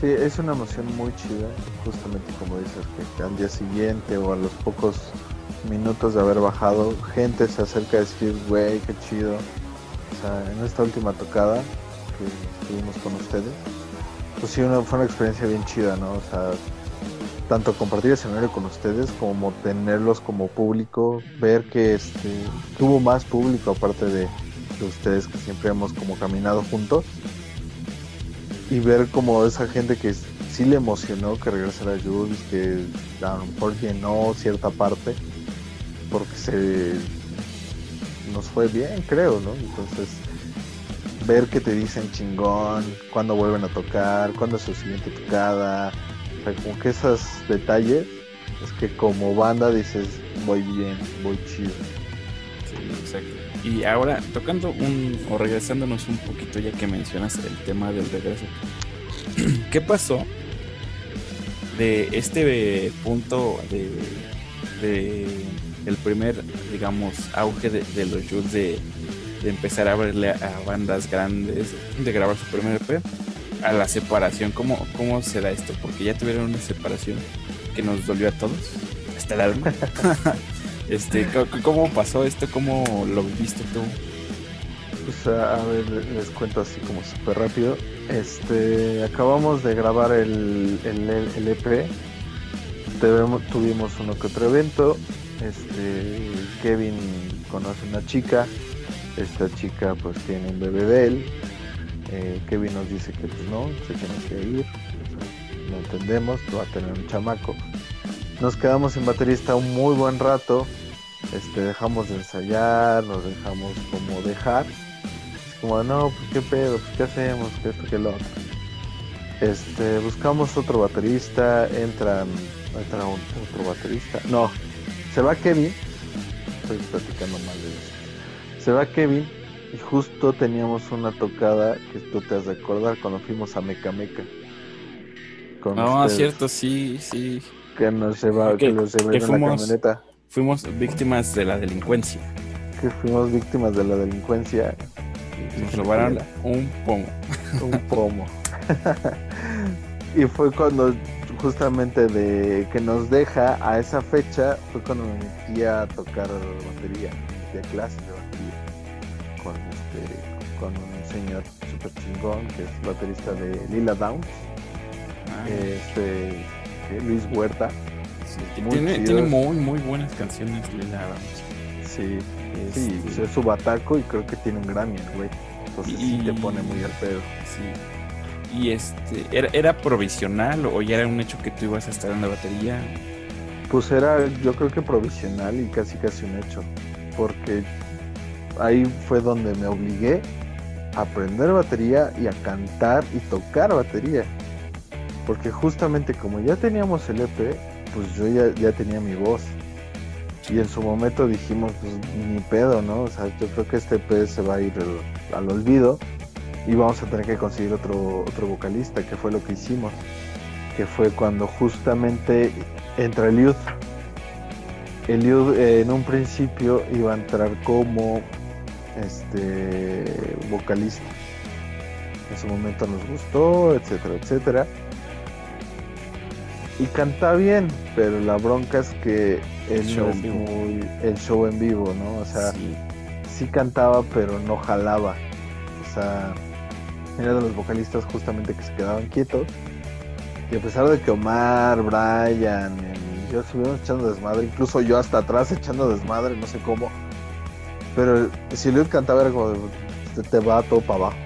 Sí, es una emoción muy chida, justamente como dices, que al día siguiente o a los pocos minutos de haber bajado, gente se acerca a decir, güey, qué chido. O sea, en esta última tocada que estuvimos con ustedes, pues sí, una, fue una experiencia bien chida, ¿no? O sea, tanto compartir escenario con ustedes como tenerlos como público, ver que este, tuvo más público aparte de, de ustedes que siempre hemos como caminado juntos y ver como esa gente que sí le emocionó que regresara Jules, que a lo mejor llenó cierta parte porque se nos fue bien, creo, ¿no? Entonces, ver que te dicen chingón, cuándo vuelven a tocar, cuándo es su siguiente tocada, o sea, como que esos detalles, es que como banda dices, voy bien, voy chido. Sí, exacto. Y ahora, tocando un, o regresándonos un poquito ya que mencionas el tema del regreso, ¿qué pasó de este punto de, de el primer, digamos, auge de, los Jules de, empezar a verle a bandas grandes, de grabar su primer EP, a la separación. ¿Cómo, ¿Cómo se da esto? Porque ya tuvieron una separación que nos dolió a todos, hasta el alma. este, ¿Cómo pasó esto? ¿Cómo lo viste tú? Pues a, ver, les cuento así como súper rápido. Este, acabamos de grabar el, el, el EP. tuvimos uno que otro evento este, Kevin conoce una chica, esta chica pues tiene un bebé de él, eh, Kevin nos dice que pues no, se tiene que ir, no entendemos, va a tener un chamaco. Nos quedamos sin baterista un muy buen rato, este, dejamos de ensayar, nos dejamos como dejar, como no, pues qué pedo, pues qué hacemos, qué esto, qué lo otro. Este, buscamos otro baterista, entra, entra un, otro baterista, no, se va Kevin, estoy platicando mal de eso. Se va Kevin Y justo teníamos una tocada que tú te has de acordar cuando fuimos a Meca Meca. Con no, cierto, sí, sí. Que nos lleva, que, nos llevé en fuimos, la camioneta. Fuimos víctimas de la delincuencia. Que fuimos víctimas de la delincuencia. Nos robaron un pomo. Un pomo. y fue cuando justamente de que nos deja a esa fecha fue cuando me metí a tocar batería, de clase de batería con este con un señor super chingón que es baterista de Lila Downs, ah. este Luis Huerta. tiene, tiene, muy muy buenas canciones Lila Downs. Sí, sí, es su bataco y creo que tiene un Grammy, güey. Entonces sí te pone muy al pedo. Sí. ¿Y este era, era provisional o ya era un hecho que tú ibas a estar en la batería? Pues era yo creo que provisional y casi casi un hecho. Porque ahí fue donde me obligué a aprender batería y a cantar y tocar batería. Porque justamente como ya teníamos el EP, pues yo ya, ya tenía mi voz. Y en su momento dijimos, pues ni pedo, ¿no? O sea, yo creo que este EP se va a ir al olvido y vamos a tener que conseguir otro, otro vocalista, que fue lo que hicimos, que fue cuando justamente entra Eliud. Eliud eh, en un principio iba a entrar como este vocalista. En su momento nos gustó, etcétera, etcétera. Y canta bien, pero la bronca es que él show es muy el show en vivo, ¿no? O sea, sí cantaba, pero no jalaba. O sea, era de los vocalistas justamente que se quedaban quietos. Y a pesar de que Omar, Brian y yo estuvimos echando desmadre, incluso yo hasta atrás echando desmadre, no sé cómo. Pero si Luis cantaba era como te, va todo para abajo.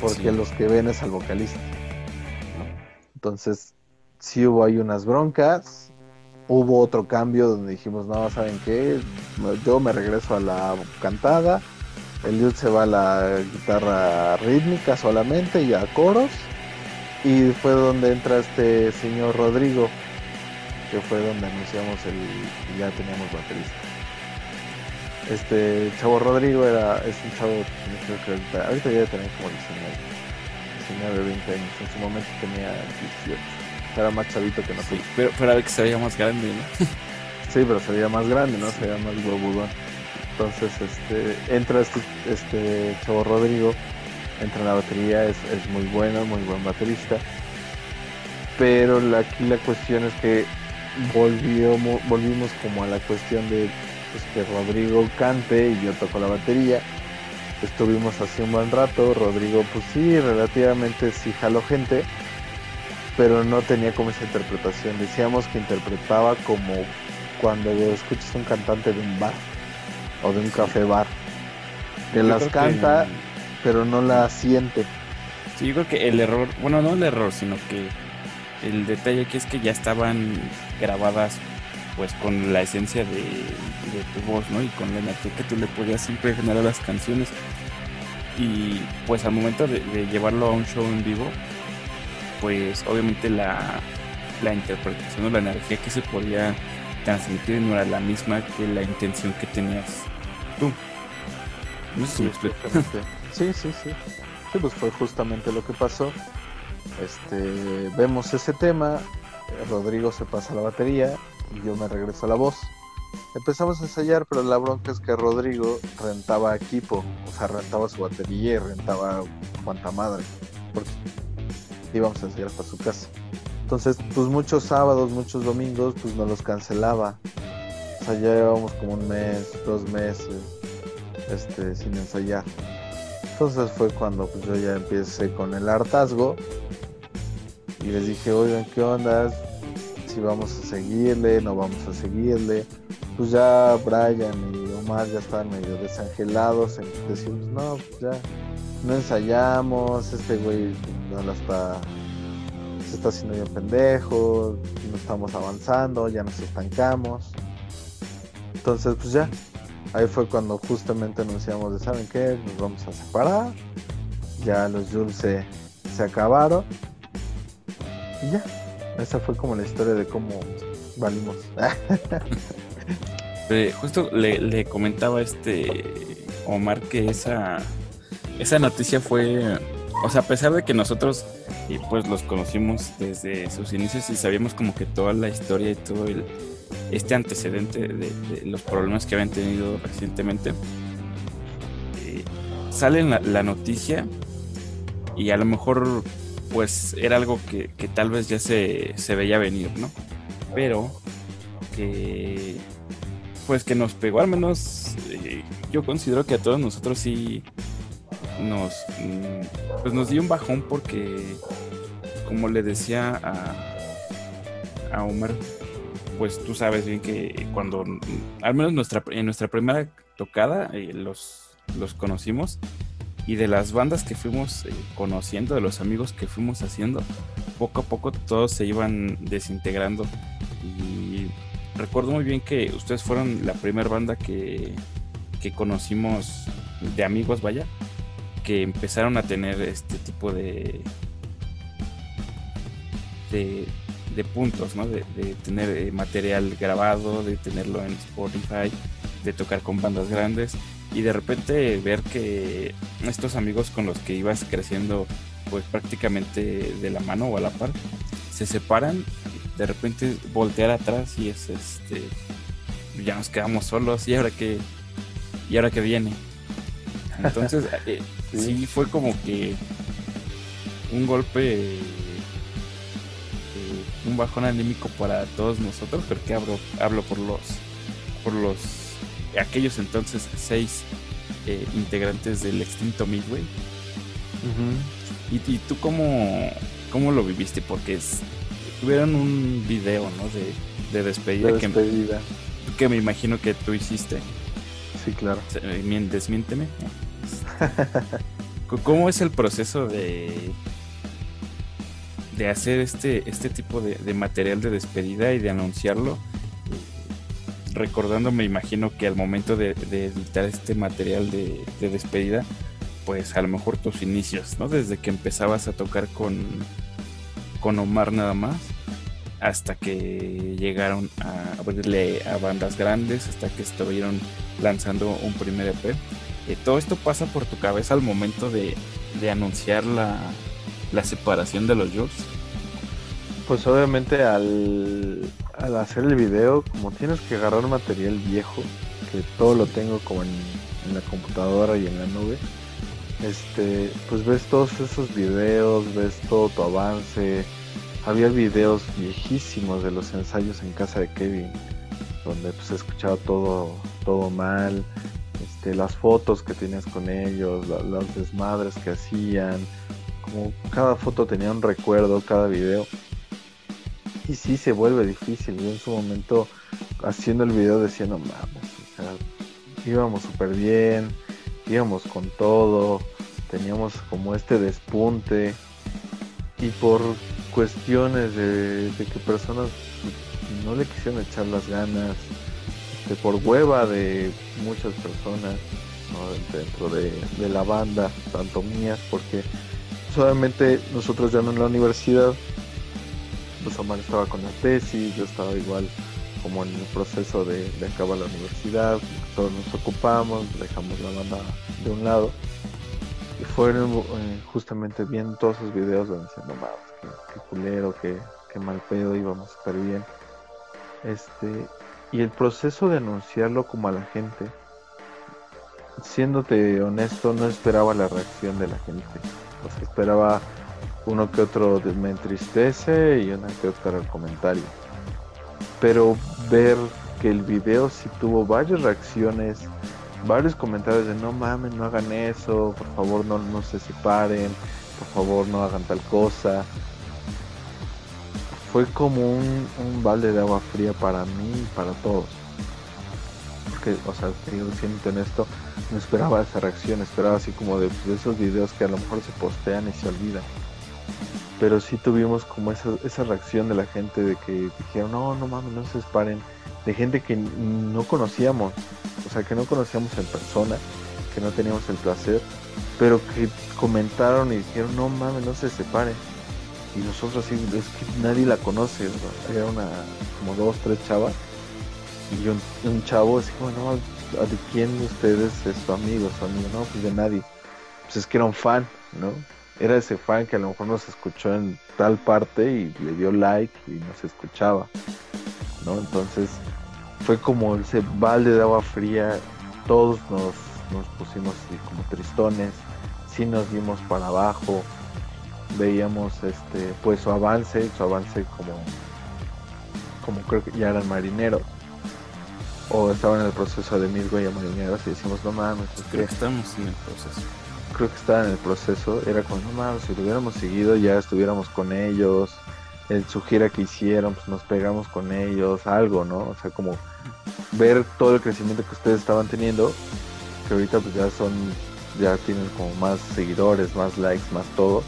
Porque los que ven es al vocalista. Entonces, sí hubo ahí unas broncas. Hubo otro cambio donde dijimos, no, ¿saben qué? Yo me regreso a la cantada Eliud se va a la guitarra rítmica solamente y a coros. Y fue donde entra este señor Rodrigo, que fue donde anunciamos el y ya teníamos baterista. Este chavo Rodrigo era, es un chavo, creo que ahorita, ahorita ya tenía como 19, 20 años, en su momento tenía 18. Era más chavito que nosotros. pero, pero a ver que se veía más grande, ¿no? sí, pero se veía más grande, ¿no? Se veía más huevudón. Entonces, este, entra este, este chavo Rodrigo, entra en la batería, es, muy bueno, muy buen baterista. Pero aquí la cuestión es que volvimos como a la cuestión de pues, que Rodrigo cante y yo toco la batería. Estuvimos hace un buen rato, Rodrigo pues sí, relativamente sí jaló gente, pero no tenía como esa interpretación. Decíamos que interpretaba como cuando escuchas un cantante de un bar o de un café bar. Que las canta, pero no la siente. Sí, yo creo que el error, bueno, no el error, sino que el detalle aquí es que ya estaban grabadas pues con la esencia de, tu voz, ¿no? Y con la energía que tú le podías siempre generar las canciones. Y pues al momento de, llevarlo a un show en vivo, pues obviamente la, la interpretación o la energía que se podía transmitir no era la misma que la intención que tenías sí, sí, sí, sí. Sí, pues fue justamente lo que pasó. Este, vemos ese tema, Rodrigo se pasa la batería y yo me regreso a la voz. Empezamos a ensayar, pero la bronca es que Rodrigo rentaba equipo, o sea, rentaba su batería y rentaba cuanta madre, porque íbamos a ensayar para su casa. Entonces, pues muchos sábados, muchos domingos, pues nos los cancelaba. O sea, ya llevamos como un mes, dos meses este, sin ensayar. Entonces fue cuando pues, yo ya empecé con el hartazgo y les dije, oigan, ¿qué onda? Si vamos a seguirle, no vamos a seguirle. Pues ya Brian y Omar ya estaban medio desangelados decimos, no, pues ya no ensayamos, este güey no la está, se está haciendo bien pendejo, no estamos avanzando, ya nos estancamos. Entonces, pues ya, ahí fue cuando justamente anunciamos de, ¿saben qué? Nos vamos a separar. Ya los Jules se, acabaron. Y ya, esa fue como la historia de cómo valimos. Justo le, comentaba este Omar, que esa, esa noticia fue, o sea, a pesar de que nosotros pues los conocimos desde sus inicios y sabíamos como que toda la historia y todo el, este antecedente de, los problemas que habían tenido recientemente, eh, sale la, la, noticia y a lo mejor pues era algo que, que tal vez ya se, se veía venir, ¿no? Pero que pues que nos pegó al menos eh, yo considero que a todos nosotros sí nos mm, pues nos dio un bajón porque como le decía a, a Omar pues tú sabes bien que cuando al menos nuestra en nuestra primera tocada eh, los los conocimos y de las bandas que fuimos eh, conociendo de los amigos que fuimos haciendo poco a poco todos se iban desintegrando. Y recuerdo muy bien que ustedes fueron la primera banda que, conocimos de amigos, vaya, que empezaron a tener este tipo de, de, puntos, ¿no? De, tener eh, material grabado, de tenerlo en Spotify, de tocar con bandas grandes y de repente ver que estos amigos con los que ibas creciendo pues prácticamente de la mano o a la par se separan de repente voltear atrás y es este ya nos quedamos solos y ahora que y ahora que viene entonces eh, sí. fue como que un golpe un bajón anímico para todos nosotros porque hablo hablo por los por los aquellos entonces seis eh, integrantes del extinto Midway y, y, tú cómo cómo lo viviste porque es tuvieron un video, ¿no? De, de despedida, despedida. Que, que, me imagino que tú hiciste. Sí, claro. Desmiénteme. ¿Cómo es el proceso de de hacer este, este tipo de, de, material de despedida y de anunciarlo? Recordando, me imagino que al momento de, de editar este material de, de, despedida, pues a lo mejor tus inicios, ¿no? Desde que empezabas a tocar con, con Omar nada más, hasta que llegaron a abrirle a bandas grandes, hasta que estuvieron lanzando un primer EP. Eh, todo esto pasa por tu cabeza al momento de, anunciar la, separación de los Jules. Pues obviamente al, al, hacer el video, como tienes que agarrar material viejo, que todo lo tengo como en, la computadora y en la nube, este, pues ves todos esos videos, ves todo tu avance. Había videos viejísimos de los ensayos en casa de Kevin, donde pues escuchaba todo, todo mal, este, las fotos que tenías con ellos, las desmadres que hacían, cada foto tenía un recuerdo, cada video. Y sí se vuelve difícil. Yo en su momento haciendo el video decía, no mames, íbamos súper bien, íbamos con todo, teníamos como este despunte y por cuestiones de, que personas no le quisieron echar las ganas, este, por hueva de muchas personas dentro de, la banda, tanto mías, porque solamente nosotros ya no en la universidad, pues Omar estaba con la tesis, yo estaba igual como en el proceso de, de acabar la universidad, todos nos ocupamos, dejamos la banda de un lado y fueron eh, justamente viendo todos esos videos donde dicen, no qué, culero, qué, qué, mal pedo, íbamos súper bien. Este, y el proceso de anunciarlo como a la gente, siéndote honesto, no esperaba la reacción de la gente. Sea, esperaba uno que otro me entristece y una que otra comentario. Pero ver que el video sí tuvo varias reacciones, varios comentarios de no mames, no hagan eso, por favor no, no se separen, por favor no hagan tal cosa. Fue como un, un balde de agua fría para mí y para todos. Porque, o sea, siendo honesto, no esperaba esa reacción, esperaba así como de, esos videos que a lo mejor se postean y se olvidan. Pero sí tuvimos como esa, esa reacción de la gente de que dijeron, no, no mames, no se separen de gente que no conocíamos, o sea, que no conocíamos en persona, que no teníamos el placer, pero que comentaron y dijeron, no mames, no se separen. Y nosotros así, es que nadie la conoce, era una, como dos, tres chavas, y un, un chavo así como, no, ¿de quién de ustedes es su amigo? Su amigo, no, pues de nadie. Pues es que era un fan, ¿no? Era ese fan que a lo mejor nos escuchó en tal parte y le dio like y nos escuchaba, ¿no? Entonces fue como ese balde de agua fría, todos nos, nos pusimos así como tristones, sí nos vimos para abajo, veíamos este pues su avance, su avance como como creo que ya eran marineros o estaban en el proceso de mil a marineros y decimos no mames creo que estamos en el proceso creo que estaba en el proceso era como no mames si lo hubiéramos seguido ya estuviéramos con ellos en su gira que hicieron pues nos pegamos con ellos algo no o sea como ver todo el crecimiento que ustedes estaban teniendo que ahorita pues ya son ya tienen como más seguidores más likes más todo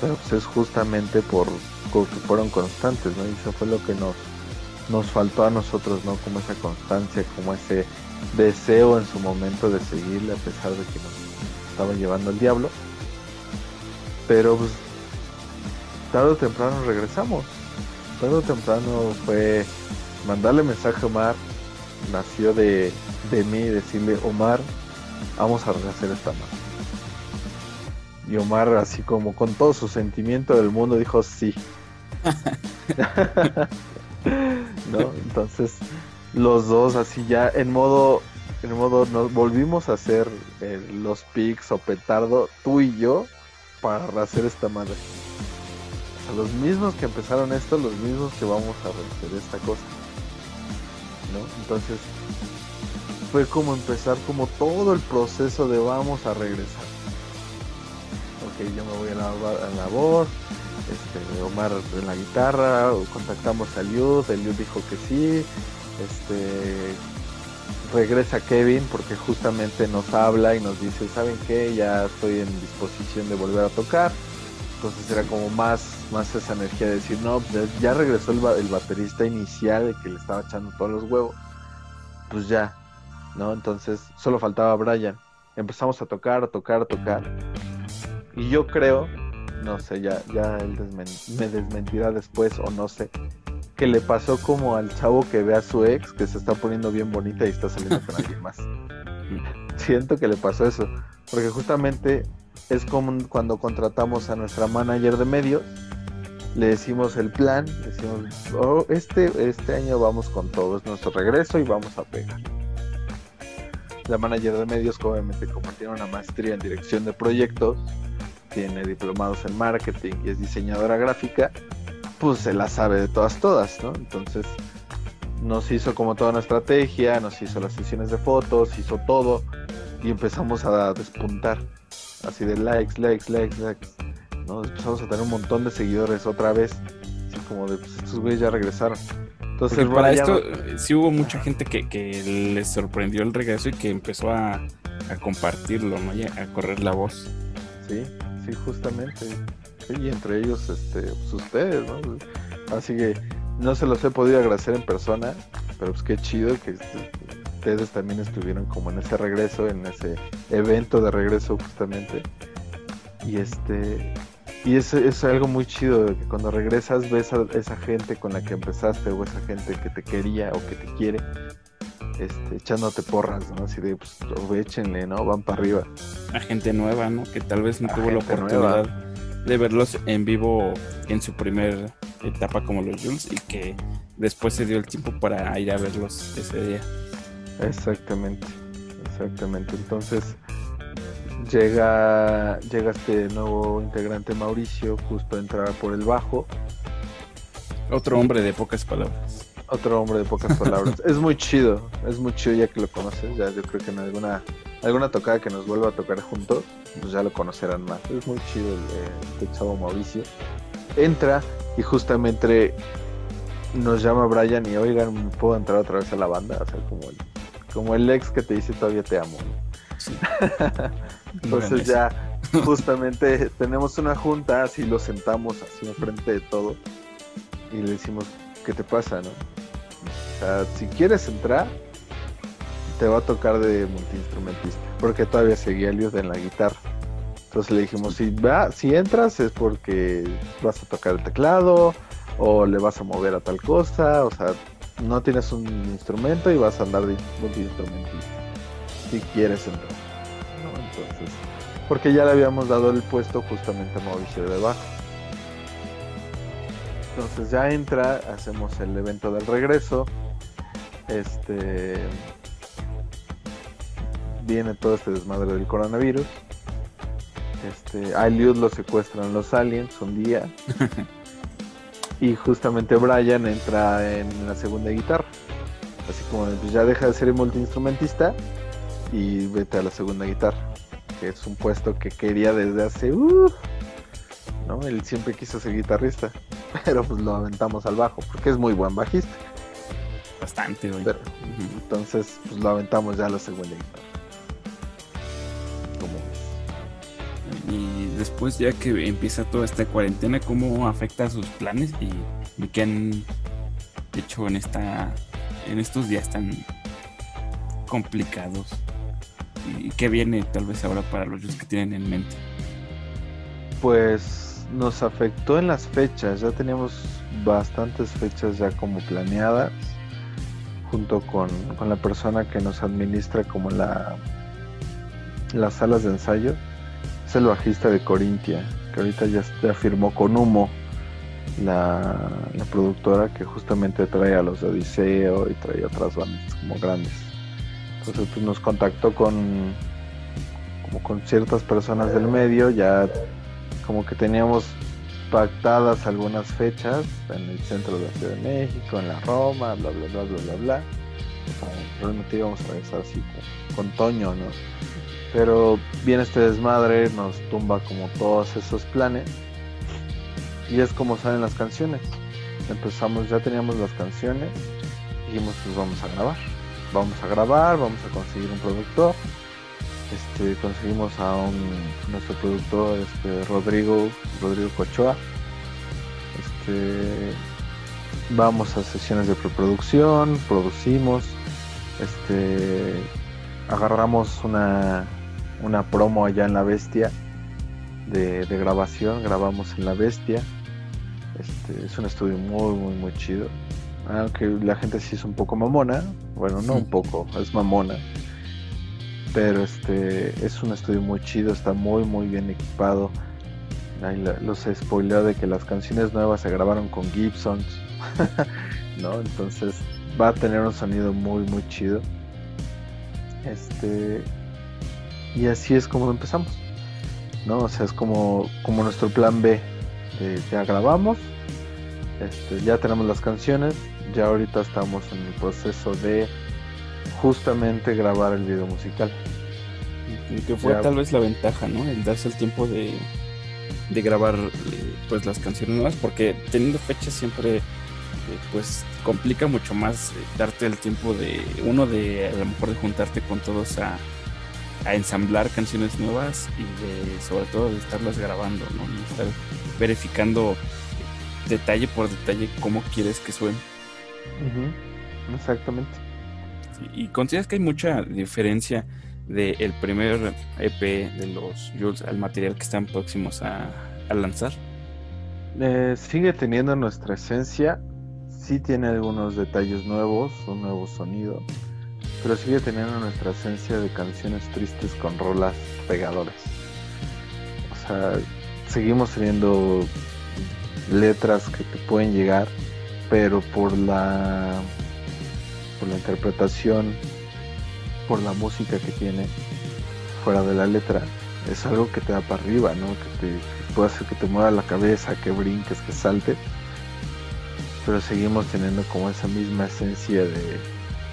pero pues es justamente por que fueron constantes no y eso fue lo que nos nos faltó a nosotros, ¿no? Como esa constancia, como ese deseo en su momento de seguirle a pesar de que nos estaba llevando el diablo. Pero pues tarde o temprano regresamos. Tarde o temprano fue mandarle mensaje a Omar. Nació de, de mí decirle, Omar, vamos a rehacer esta mano. Y Omar, así como con todo su sentimiento del mundo, dijo sí. ¿no? Entonces, los dos así ya en modo, en modo, nos volvimos a hacer eh, los pics o petardo, tú y yo, para hacer esta madre. los mismos que empezaron esto, los mismos que vamos a hacer esta cosa. ¿No? Entonces, fue como empezar como todo el proceso de vamos a regresar. Ok, yo me voy a la, a la voz, este, Omar en la guitarra, contactamos a Eliud, Eliud dijo que sí, este, regresa Kevin porque justamente nos habla y nos dice, ¿saben qué? Ya estoy en disposición de volver a tocar. Entonces era como más, más esa energía de decir, no, ya regresó el, el baterista inicial, el que le estaba echando todos los huevos. Pues ya, ¿no? Entonces solo faltaba Brian. Empezamos a tocar, a tocar, a tocar. Y yo creo no sé, ya, ya él me desmentirá después o no sé, que le pasó como al chavo que ve a su ex que se está poniendo bien bonita y está saliendo con alguien más. Siento que le pasó eso, porque justamente es como cuando contratamos a nuestra manager de medios, le decimos el plan, decimos, oh, este, este año vamos con todo, es nuestro regreso y vamos a pegar. La manager de medios, obviamente, como tiene una maestría en dirección de proyectos, tiene diplomados en marketing y es diseñadora gráfica, pues se la sabe de todas, todas, ¿no? Entonces nos hizo como toda una estrategia, nos hizo las sesiones de fotos, hizo todo y empezamos a despuntar, así de likes, likes, likes, likes, ¿no? Empezamos a tener un montón de seguidores otra vez, así como de, pues estos güeyes ya regresaron. Entonces, para esto sí hubo mucha gente que, que les sorprendió el regreso y que empezó a, a compartirlo, ¿no? Y a correr la voz. Sí, sí, justamente. y entre ellos, este, pues ustedes, ¿no? Así que no se los he podido agradecer en persona, pero pues qué chido que este, ustedes también estuvieron como en ese regreso, en ese evento de regreso justamente. Y este y es, es algo muy chido que cuando regresas ves a esa gente con la que empezaste o esa gente que te quería o que te quiere este, echándote porras, ¿no? Así de, pues, échenle, ¿no? Van para arriba. A gente nueva, ¿no? Que tal vez no tuvo la oportunidad de verlos en vivo en su primera etapa como los Jules y que después se dio el tiempo para ir a verlos ese día. Exactamente, exactamente. Entonces llega, llega este nuevo integrante Mauricio, justo a entrar por el bajo. Otro hombre de pocas palabras. Otro hombre de pocas palabras. es muy chido, es muy chido ya que lo conoces. Ya yo creo que en alguna, alguna tocada que nos vuelva a tocar juntos, pues ya lo conocerán más. Es muy chido el, este chavo Mauricio. Entra y justamente nos llama Brian y oigan, ¿puedo entrar otra vez a la banda? O sea, como el, como el ex que te dice todavía te amo. Entonces ya justamente tenemos una junta, así lo sentamos así enfrente de todo y le decimos, ¿qué te pasa, no? Si quieres entrar, te va a tocar de multiinstrumentista, porque todavía seguía Eliud en la guitarra. Entonces le dijimos, si va, si entras es porque vas a tocar el teclado o le vas a mover a tal cosa, o sea, no tienes un instrumento y vas a andar de multiinstrumentista. si quieres entrar. ¿no? Entonces, porque ya le habíamos dado el puesto justamente a Mauricio de Bajo. Entonces ya entra, hacemos el evento del regreso. Este viene todo este desmadre del coronavirus. Este, a Eliud lo secuestran los aliens un día. y justamente Brian entra en la segunda guitarra. Así como pues ya deja de ser multiinstrumentista y vete a la segunda guitarra, que es un puesto que quería desde hace... Uh, ¿no? Él siempre quiso ser guitarrista, pero pues lo aventamos al bajo, porque es muy buen bajista. Bastante, güey. Entonces, pues lo aventamos ya a la segunda guitarra. Y después, ya que empieza toda esta cuarentena, ¿cómo afecta a sus planes y, y qué han hecho en esta en estos días tan complicados? ¿Y qué viene tal vez ahora para los que tienen en mente? Pues nos afectó en las fechas, ya teníamos bastantes fechas ya como planeadas, junto con, con la persona que nos administra como la las salas de ensayo, es el bajista de Corintia, que ahorita ya, ya firmó con Humo la, productora que justamente trae a los de Odiseo y trae otras bandas como grandes. Entonces pues, nos contactó con como con ciertas personas del medio, ya como que teníamos pactadas algunas fechas en el centro de la Ciudad de México, en la Roma, bla bla bla bla bla bla. realmente íbamos a regresar así con, con Toño, ¿no? Pero viene este desmadre, nos tumba como todos esos planes y es como salen las canciones. Empezamos, ya teníamos las canciones, dijimos pues vamos a grabar. Vamos a grabar, vamos a conseguir un productor. Este, conseguimos a un nuestro productor este, Rodrigo Rodrigo Cochoa este vamos a sesiones de preproducción producimos este agarramos una una promo allá en la bestia de, de grabación grabamos en la bestia este, es un estudio muy, muy, muy chido. Aunque la gente sí es un poco mamona. Bueno, no un poco, es mamona. Pero este es un estudio muy chido, está muy, muy bien equipado. Ahí los spoileo de que las canciones nuevas se grabaron con Gibsons. ¿No? Entonces va a tener un sonido muy, muy chido. Este. Y así es como empezamos. ¿No? O sea, es como, como nuestro plan B ya grabamos, este, ya tenemos las canciones, ya ahorita estamos en el proceso de justamente grabar el video musical. Y que fue tal vez la ventaja, ¿no? El darse el tiempo de, de grabar eh, pues las canciones nuevas, porque teniendo fechas siempre eh, pues complica mucho más eh, darte el tiempo de uno de a lo mejor de juntarte con todos a, a ensamblar canciones nuevas y de sobre todo de estarlas grabando, ¿no? Y estar verificando detalle por detalle cómo quieres que suene. Exactamente. ¿Y consideras que hay mucha diferencia del primer EP de los Jules al material que están próximos a, lanzar? Eh, sigue teniendo nuestra esencia, sí tiene algunos detalles nuevos, un nuevo sonido, pero sigue teniendo nuestra esencia de canciones tristes con rolas pegadoras. O sea, seguimos teniendo letras que te pueden llegar, pero por la por la interpretación, por la música que tiene fuera de la letra, es algo que te da para arriba, ¿no? Que te puede hacer que te mueva la cabeza, que brinques, que salte. Pero seguimos teniendo como esa misma esencia de,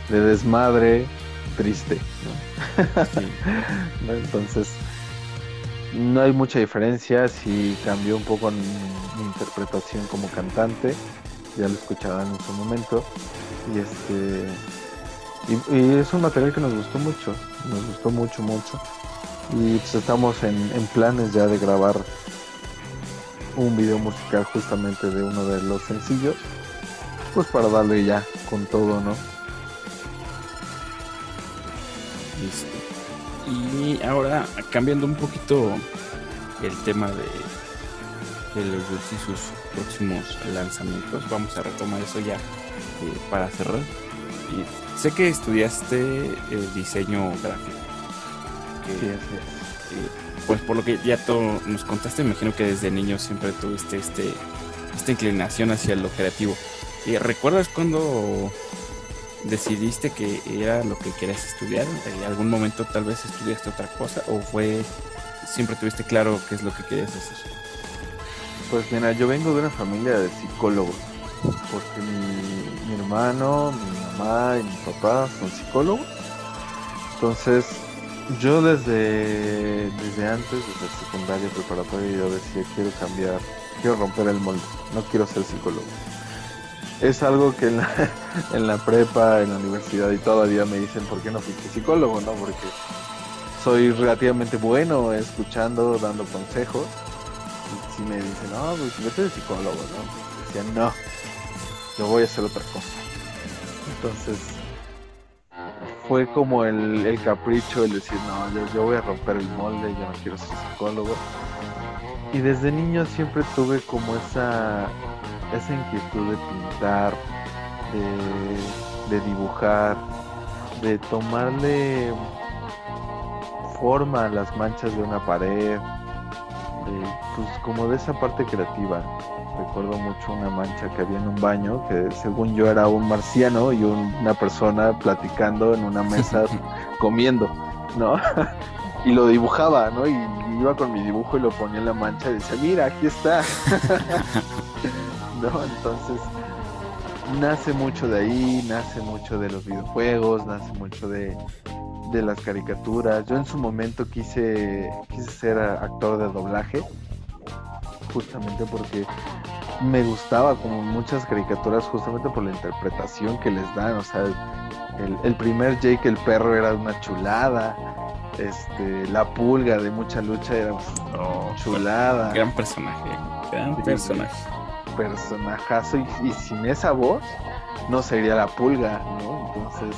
de desmadre triste, ¿no? Entonces, no hay mucha diferencia, si cambió un poco mi interpretación como cantante, ya lo escuchaban en su momento, y este y, es un material que nos gustó mucho, nos gustó mucho, mucho, y pues estamos en, en planes ya de grabar un video musical justamente de uno de los sencillos, pues para darle ya con todo, ¿no? Listo. Y ahora, cambiando un poquito el tema de, de los y sus próximos lanzamientos, vamos a retomar eso ya eh, para cerrar. Y sé que estudiaste el diseño gráfico. Sí, sí. Eh, pues por lo que ya tú nos contaste, me imagino que desde niño siempre tuviste este, esta inclinación hacia lo creativo. ¿Y recuerdas cuando decidiste que era lo que querías estudiar? ¿En algún momento tal vez estudiaste otra cosa o fue siempre tuviste claro qué es lo que querías hacer? Pues mira, yo vengo de una familia de psicólogos, porque mi, hermano, mi mamá y mi papá son psicólogos. Entonces, yo desde, desde antes, desde secundaria, preparatoria, yo decía, quiero cambiar, quiero romper el molde, no quiero ser psicólogo. Es algo que en la, en la prepa, en la universidad y todavía me dicen, ¿por qué no fuiste psicólogo? No, porque soy relativamente bueno escuchando, dando consejos. Si me dicen, no, pues vete de psicólogo, ¿no? Decía, no, yo voy a hacer otra cosa. Entonces, fue como el, el capricho, el decir, no, yo, yo voy a romper el molde, yo no quiero ser psicólogo. Y desde niño siempre tuve como esa, esa inquietud de pintar, de, de dibujar, de tomarle forma a las manchas de una pared, pues como de esa parte creativa. Recuerdo mucho una mancha que había en un baño, que según yo era un marciano y un- una persona platicando en una mesa comiendo, ¿no? y lo dibujaba, ¿no? Y iba con mi dibujo y lo ponía en la mancha y decía, mira, aquí está. ¿No? Entonces, nace mucho de ahí, nace mucho de los videojuegos, nace mucho de, de las caricaturas. Yo en su momento quise, quise ser actor de doblaje, justamente porque me gustaba como muchas caricaturas, justamente por la interpretación que les dan. O sea, el, el primer Jake el perro era una chulada. Este, la pulga de mucha lucha era Oh, chulada. gran personaje, gran Sí, personaje. personajazo y, y sin esa voz no sería la pulga, ¿no? Entonces,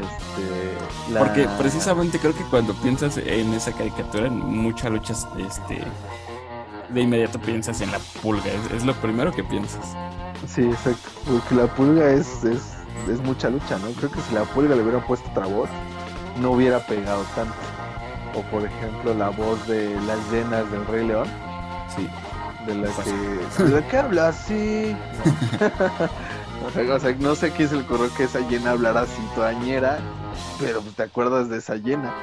este, la- Porque precisamente creo que cuando piensas en esa caricatura, en muchas luchas, este, de inmediato piensas en la pulga, es, es lo primero que piensas. Sí, exacto. Porque la pulga es, es, es mucha lucha, ¿no? Creo que si la pulga le hubieran puesto otra voz, no hubiera pegado tanto. O por ejemplo la voz de las llenas del Rey León, Sí, de la Pues- que... ¿De qué habla así? o, sea, no sé quién se le ocurrió que esa llena hablara así toañera, pero pues, te acuerdas de esa llena.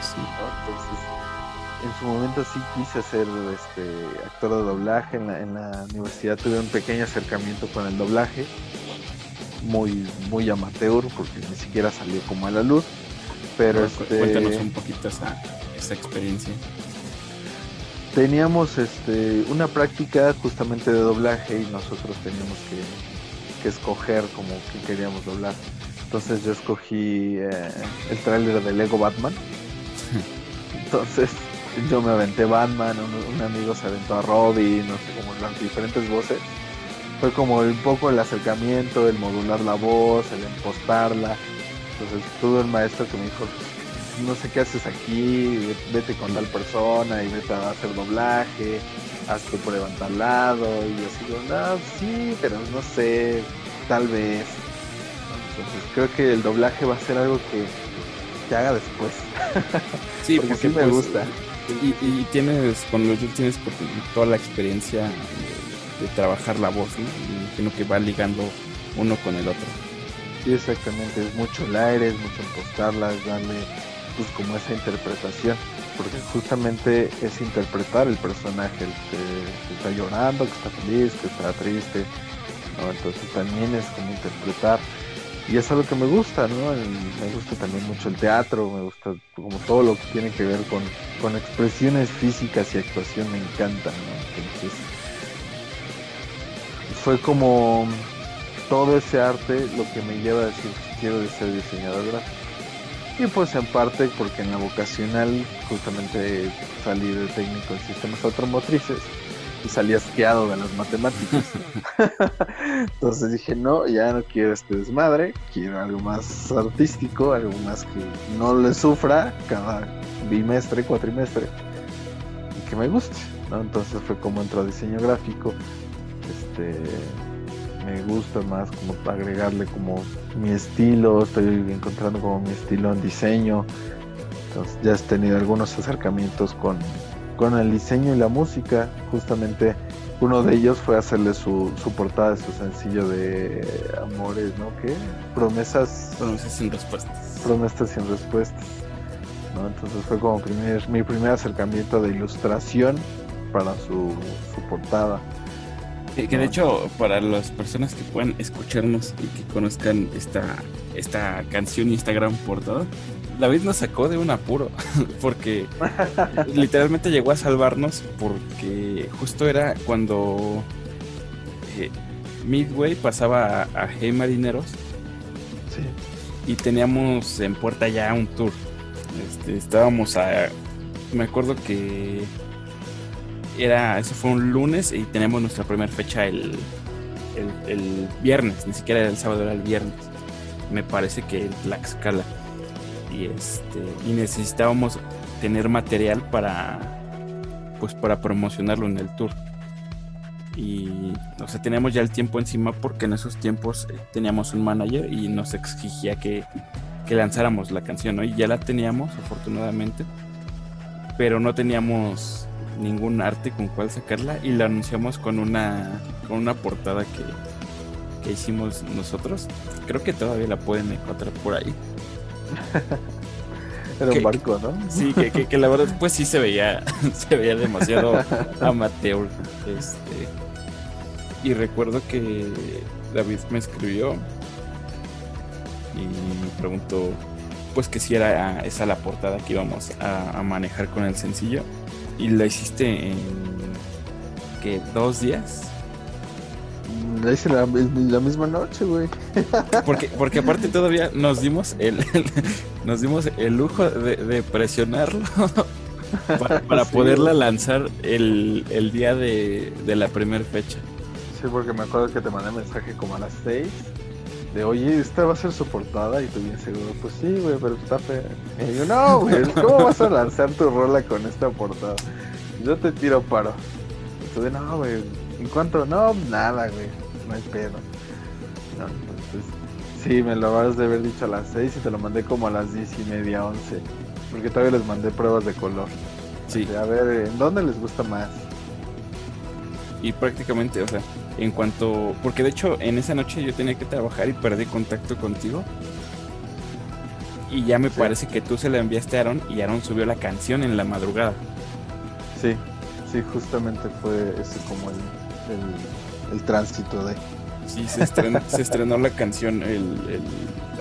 sí. ¿no? Entonces, en su momento sí quise ser este, actor de doblaje. En la, en la universidad tuve un pequeño acercamiento con el doblaje, muy, muy amateur, porque ni siquiera salió como a la luz. Pero este, Cuéntanos un poquito esa, esa experiencia. teníamos este, una práctica justamente de doblaje y nosotros teníamos que, que escoger como que queríamos doblar. Entonces yo escogí eh, el tráiler de Lego Batman. Entonces yo me aventé Batman, un, un amigo se aventó a Robin, no sé, como las diferentes voces. Fue como un poco el acercamiento, el modular la voz, el impostarla. Entonces tuve un maestro que me dijo, no sé qué haces aquí, vete con tal persona y vete a hacer doblaje, haz tu prueba en tal lado. Y yo así, digo, no, sí, pero no sé, tal vez. Entonces creo que el doblaje va a ser algo que te haga después. Sí, porque sí me pues, gusta. Y, y tienes, con los tienes toda la experiencia de, de trabajar la voz, ¿no? Y imagino que va ligando uno con el otro. Sí, exactamente, es mucho el aire, es mucho impostarla, es darle pues como esa interpretación, porque justamente es interpretar el personaje, el que, está llorando, que está feliz, que está triste. Entonces también es como interpretar, y es algo que me gusta, ¿no? Me gusta también mucho el teatro, me gusta como todo lo que tiene que ver con, con expresiones físicas y actuación me encanta, ¿no? Entonces fue como todo ese arte lo que me lleva a decir quiero ser diseñador gráfico. Y pues en parte porque en la vocacional justamente salí de técnico en sistemas automotrices y salí asqueado de las matemáticas. Entonces dije, no, ya no quiero este desmadre, quiero algo más artístico, algo más que no le sufra cada bimestre, cuatrimestre y que me guste. ¿no? Entonces fue como entró a diseño gráfico. Este, me gusta más como agregarle como mi estilo, estoy encontrando como mi estilo en diseño. Entonces ya has tenido algunos acercamientos con, con el diseño y la música. Justamente uno de ellos fue hacerle su, su portada de su sencillo de Amores, ¿no? ¿Qué? Promesas. Promesas sin respuestas. Promesas sin respuestas. ¿no? Entonces fue como primer, mi primer acercamiento de ilustración para su, su portada. Que, que de hecho, para las personas que puedan escucharnos y que conozcan esta, esta canción y esta gran portada, David nos sacó de un apuro, porque literalmente llegó a salvarnos porque justo era cuando eh, Midway pasaba a, a Hey Marineros Sí. y teníamos en puerta ya un tour. Este, estábamos a... Me acuerdo que era, eso fue un lunes y teníamos nuestra primera fecha el, el, el viernes, ni siquiera era el sábado, era el viernes. Me parece que en Tlaxcala. Y este, y necesitábamos tener material para pues para promocionarlo en el tour. Y o sea, teníamos ya el tiempo encima porque en esos tiempos eh, teníamos un manager y nos exigía que, que lanzáramos la canción. Y ya la teníamos, afortunadamente, pero no teníamos ningún arte con cual sacarla y la anunciamos con una, con una portada que, que hicimos nosotros. Creo que todavía la pueden encontrar por ahí. Era un barco, ¿no? Sí, que, que- que la verdad pues sí se veía, se veía demasiado amateur. Este, y recuerdo que David me escribió y me preguntó pues que si era esa la portada que íbamos a, a manejar con el sencillo. Y la hiciste en que dos días. La hice la, la misma noche, güey. Porque, porque aparte todavía nos dimos el, nos dimos el lujo de, de presionarlo para, para Sí, poderla lanzar el, el día de, de la primera fecha. Sí, porque me acuerdo que te mandé mensaje como a las 6 de, oye, esta va a ser su portada y tú bien seguro, pues sí, güey, pero está fea. Y yo, no, güey, ¿cómo vas a lanzar tu rola con esta portada? Yo te tiro paro. Y tú de, no, güey, ¿en cuánto? No, nada, güey, no hay pedo. No, entonces, sí, me lo vas de haber dicho a las 6 y te lo mandé como a las 10 y media, 11. Porque todavía les mandé pruebas de color. Sí, De, a ver, ¿en dónde les gusta más? y prácticamente, o sea, en cuanto. Porque de hecho, en esa noche yo tenía que trabajar y perdí contacto contigo. Y ya me Sí. parece que tú se la enviaste a Aaron y Aaron subió la canción en la madrugada. Sí, sí, justamente fue ese como el, el, el tránsito de... Sí, se estrenó, se estrenó la canción el, el-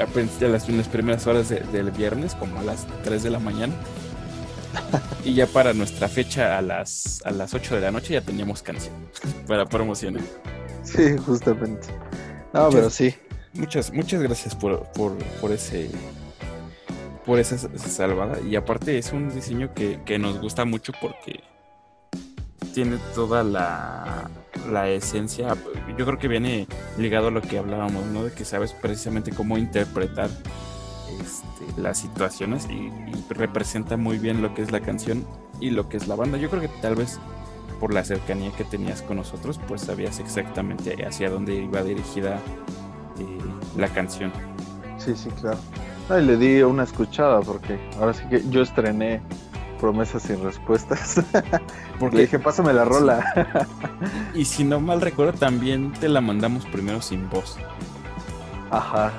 a las, en las primeras horas de- del viernes, como a las 3 de la mañana. Y ya para nuestra fecha a las, a las 8 de la noche ya teníamos canción para promocionar. Sí, justamente. No, Muchas- pero sí. Muchas, muchas gracias por, por, por ese por esa, esa salvada. Y aparte es un diseño que, que nos gusta mucho porque tiene toda la, la esencia. Yo creo que viene ligado a lo que hablábamos, ¿no? De que sabes precisamente cómo interpretar este, las situaciones y, y representa muy bien lo que es la canción y lo que es la banda. Yo creo que tal vez por la cercanía que tenías con nosotros, pues sabías exactamente hacia dónde iba dirigida eh, la canción. Sí, sí, claro. No, y le di una escuchada porque ahora sí que yo estrené promesas sin respuestas. Porque, Le dije, pásame la rola. y si no mal recuerdo, también te la mandamos primero sin voz. Ajá.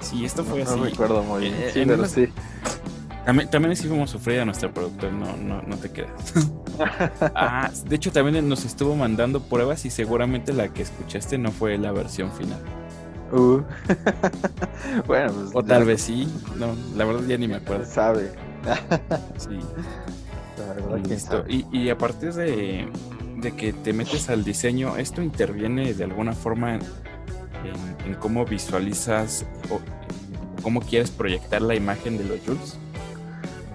Sí, esto No, fue no así. recuerdo muy bien. Eh, Sí, en pero unas- sí. También, también a sufrir a nuestro productor, no, no, no te creas. ah, de hecho, también nos estuvo mandando pruebas y seguramente la que escuchaste no fue la versión final. Uh. bueno, pues O ya tal vez sí, no, la verdad ya ni me acuerdo. sabe. Sí, La verdad, quién listo. sabe. Y, y a partir de, de que te metes al diseño, ¿esto interviene de alguna forma en, cómo visualizas o cómo quieres proyectar la imagen de los Jules?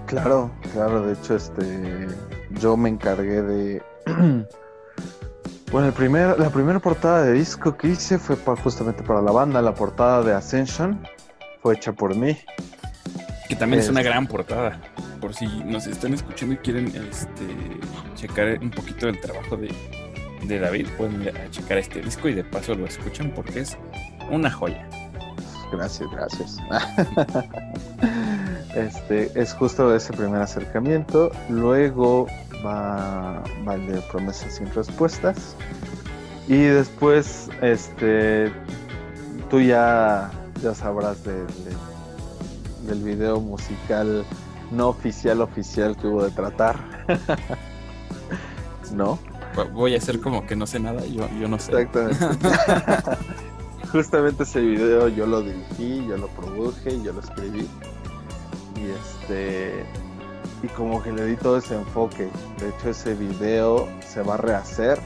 Claro, claro, de hecho, este, yo me encargué de, bueno, el primer, la primera portada de disco que hice fue pa- justamente para la banda, la portada de Ascension fue hecha por mí. Que también es una Este. gran portada. Por si nos están escuchando y quieren este, checar un poquito del trabajo de, de David, pueden ir a checar este disco y de paso lo escuchan porque es una joya. Gracias, gracias. Este, es justo ese primer acercamiento. Luego va, el de promesas sin respuestas. Y después, este, tú ya, ya sabrás del, del video musical no oficial oficial que hubo de tratar. ¿No? Voy a hacer como que no sé nada, yo, yo no sé. Exactamente. Justamente ese video yo lo dirigí, yo lo produje, yo lo escribí. Y este y como que le di todo ese enfoque. De hecho ese video se va a rehacer,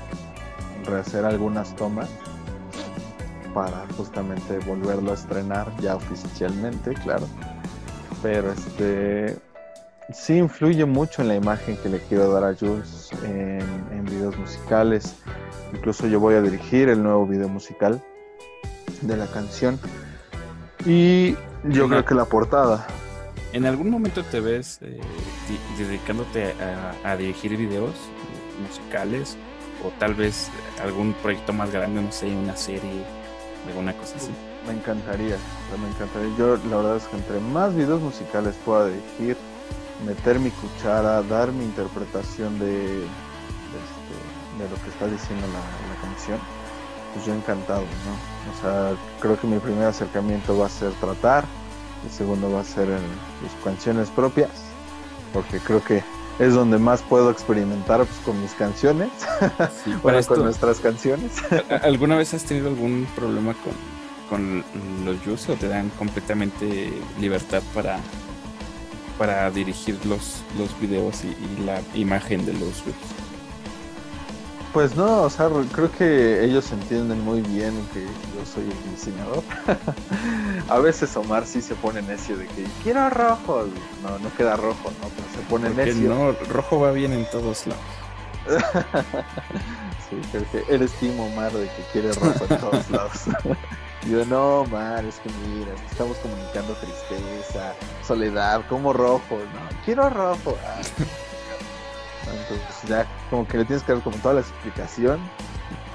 rehacer algunas tomas para justamente volverlo a estrenar ya oficialmente, claro. Pero este sí influye mucho en la imagen que le quiero dar a Jules en videos musicales. Incluso yo voy a dirigir el nuevo video musical de la canción. Y yo creo que la portada. ¿En algún momento te ves eh, dedicándote a, dirigir videos musicales? O tal vez algún proyecto más grande, no sé, una serie, alguna cosa así. Me encantaría, me encantaría. Yo la verdad es que entre más videos musicales pueda dirigir, meter mi cuchara, dar mi interpretación de, de, este, lo que está diciendo la canción, pues yo encantado, ¿no? O sea, creo que mi primer acercamiento va a ser tratar, el segundo va a ser en sus canciones propias, porque creo que es donde más puedo experimentar pues, con mis canciones, bueno, con nuestras canciones. ¿Alguna vez has tenido algún problema con, con los Yus o te dan completamente libertad para, para dirigir los, los videos y, la imagen de los Yus? Pues no, o sea, creo que ellos entienden muy bien que yo soy el diseñador. a veces Omar sí se pone necio de que quiero rojo. No, no queda rojo, no, pero se pone necio. No, rojo va bien en todos lados. sí, creo que eres Timo Omar de que quiere rojo en todos lados. yo, no, Omar, es que mira, estamos comunicando tristeza, soledad, como rojo. No, quiero rojo. Ah. Entonces ya como que le tienes que dar como toda la explicación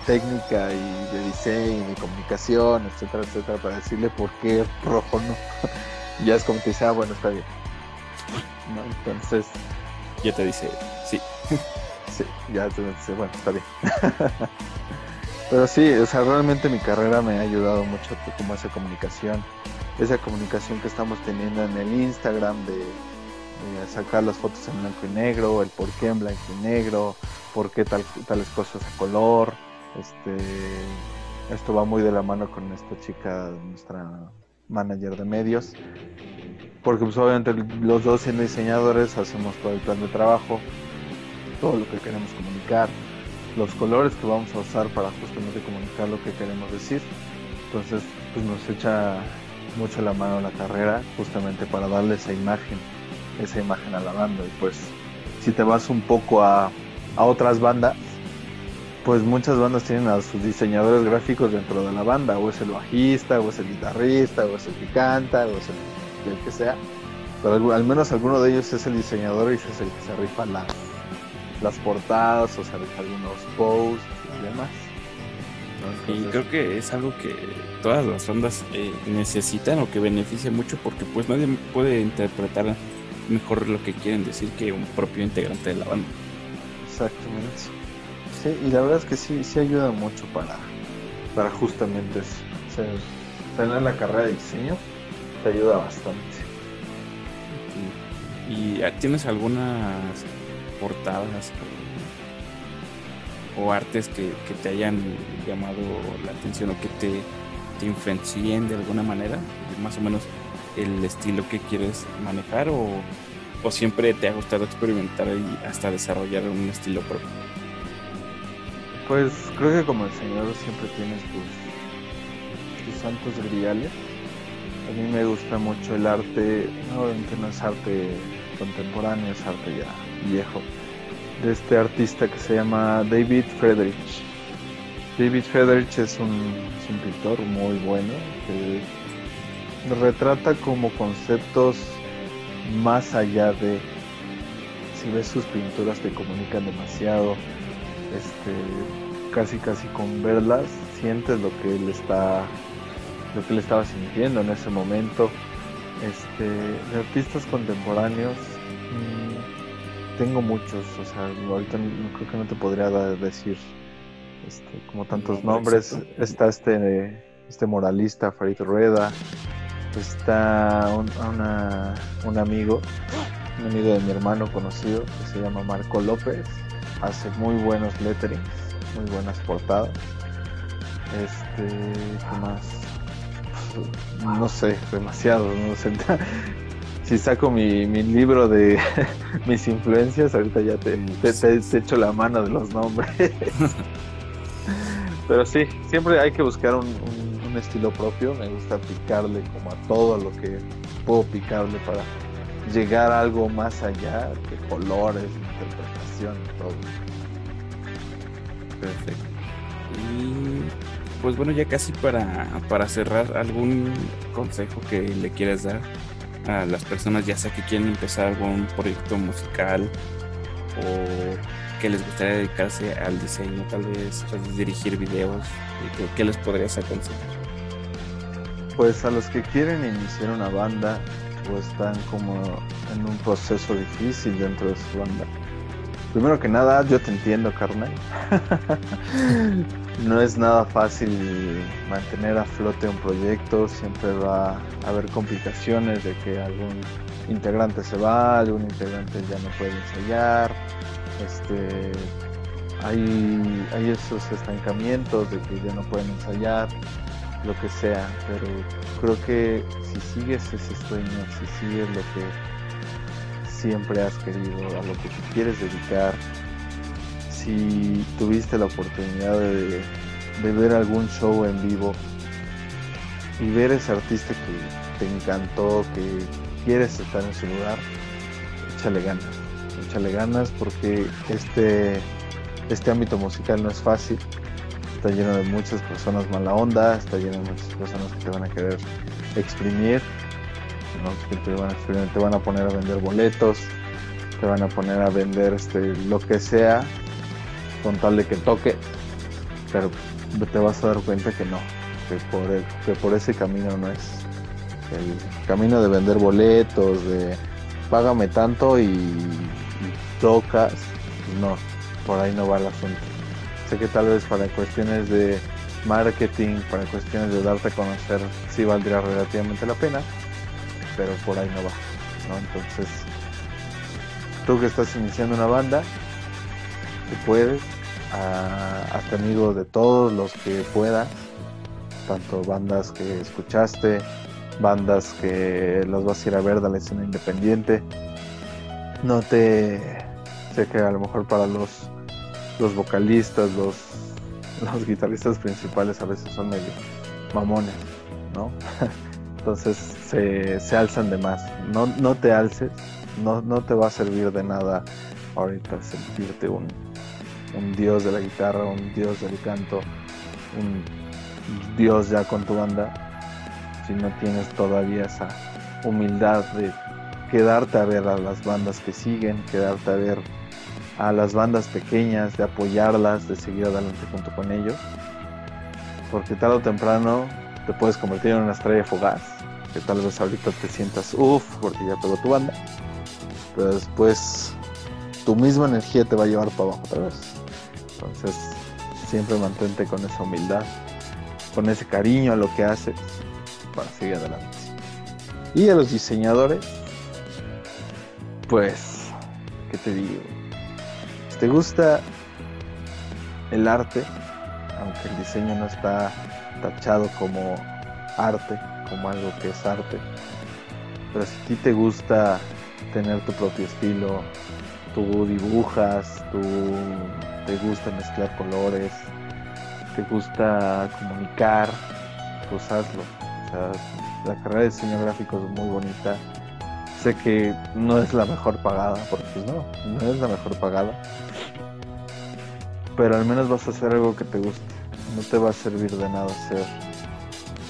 técnica y de diseño y comunicación, etcétera, etcétera, para decirle por qué rojo no. y ya es como que dice, ah, bueno, está bien. Entonces... Ya te dice, sí. sí, ya te dice, bueno, está bien. Pero sí, o sea, realmente mi carrera me ha ayudado mucho como esa comunicación, esa comunicación que estamos teniendo en el Instagram de eh, sacar las fotos en blanco y negro, el por qué en blanco y negro, por qué tal, tales cosas a color. Este, esto va muy de la mano con esta chica, nuestra manager de medios, porque pues obviamente los dos siendo diseñadores hacemos todo el plan de trabajo, todo lo que queremos comunicar, los colores que vamos a usar para justamente comunicar lo que queremos decir. Entonces, pues nos echa mucho la mano la carrera justamente para darle esa imagen esa imagen a la banda. Y pues si te vas un poco a, a otras bandas, pues muchas bandas tienen a sus diseñadores gráficos dentro de la banda, o es el bajista, o es el guitarrista, o es el que canta, o es el, que sea. Pero al, menos alguno de ellos es el diseñador y es el que se rifa las, las portadas, o se rifa algunos posts y demás. y creo que es algo que todas las bandas eh, necesitan o que beneficia mucho porque pues nadie puede interpretar mejor lo que quieren decir que un propio integrante de la banda. Exactamente. Sí, y la verdad es que sí, sí ayuda mucho para, para justamente eso. tener la carrera de diseño te ayuda bastante. ¿Y, ah, tienes algunas portadas o, artes que, te hayan llamado la atención o que te, te influencien de alguna manera? Más o menos el estilo que quieres manejar o, siempre te ha gustado experimentar y hasta desarrollar un estilo propio? Pues creo que como diseñador siempre tienes tus, tus santos griales. A mí me gusta mucho el arte, obviamente no es arte contemporáneo, es arte ya viejo, de este artista que se llama David Friedrich. David Friedrich es un, un pintor muy bueno retrata como conceptos más allá de si ves sus pinturas te comunican demasiado este casi casi con verlas sientes lo que él está lo que él estaba sintiendo en ese momento Este, de artistas contemporáneos, mm, tengo muchos, o sea, ahorita creo que no te podría decir este, como tantos nombres. Está este, este moralista, Farid Rueda, está un, un amigo, un amigo de mi hermano conocido, que se llama Marco López, hace muy buenos letterings, muy buenas portadas. Este, ¿qué más? no sé, demasiado, no sé. Si saco mi, libro de mis influencias, ahorita ya te, te, echo la mano de los nombres. Pero sí, siempre hay que buscar un, estilo propio. Me gusta picarle como a todo lo que puedo picarle para llegar a algo más allá de colores, interpretación, todo. Perfecto. Y pues bueno, ya casi para, para cerrar, ¿algún consejo que le quieras dar a las personas, ya sea que quieren empezar algún proyecto musical o que les gustaría dedicarse al diseño, tal vez dirigir videos, ¿qué, les podrías aconsejar? Pues a los que quieren iniciar una banda o están como en un proceso difícil dentro de su banda. Primero que nada, yo te entiendo, carnal. no es nada fácil mantener a flote un proyecto, siempre va a haber complicaciones de que algún integrante se va, algún integrante ya no puede ensayar, este, hay, hay esos estancamientos de que ya no pueden ensayar, lo que sea, pero creo que si sigues ese sueño, si sigues lo que siempre has querido, a lo que te quieres dedicar, si tuviste la oportunidad de, ver algún show en vivo y ver ese artista que te encantó, que quieres estar en su lugar, échale ganas, échale ganas porque este, este ámbito musical no es fácil, está lleno de muchas personas mala onda, está lleno de muchas personas que te van a querer exprimir, que te van a, poner a vender boletos, te van a poner a vender este, lo que sea con tal de que toque, pero te vas a dar cuenta que no, que por, que por ese camino no es. El camino de vender boletos, de págame tanto y, tocas, no, por ahí no va el asunto. Sé que tal vez para cuestiones de marketing, para cuestiones de darte a conocer, sí valdría relativamente la pena, pero por ahí no va, ¿no? Entonces, tú que estás iniciando una banda, puedes, hasta amigo de todos los que puedan, tanto bandas que escuchaste, bandas que los vas a ir a ver de la escena independiente. No te sé que a lo mejor para los los vocalistas, los, los guitarristas principales a veces son medio mamones, ¿no? Entonces se, se alzan de más. No, no te alces, no, no te va a servir de nada ahorita sentirte un, un dios de la guitarra, un dios del canto, un dios ya con tu banda, si no tienes todavía esa humildad de quedarte a ver a las bandas que siguen, quedarte a ver a las bandas pequeñas, de apoyarlas, de seguir adelante junto con ellos, porque tarde o temprano te puedes convertir en una estrella fugaz, que tal vez ahorita te sientas uff porque ya pegó tu banda, pero después tu misma energía te va a llevar para abajo otra vez. Entonces, siempre mantente con esa humildad, con ese cariño a lo que haces para seguir adelante. Y a los diseñadores, pues, ¿qué te digo? Te gusta el arte, aunque el diseño no está tachado como arte, como algo que es arte, pero si a ti te gusta tener tu propio estilo, tú dibujas, tú te gusta mezclar colores, te gusta comunicar, pues hazlo. O sea, la carrera de diseño gráfico es muy bonita. Sé que no es la mejor pagada, porque pues no, no es la mejor pagada. Pero al menos vas a hacer algo que te guste. No te va a servir de nada ser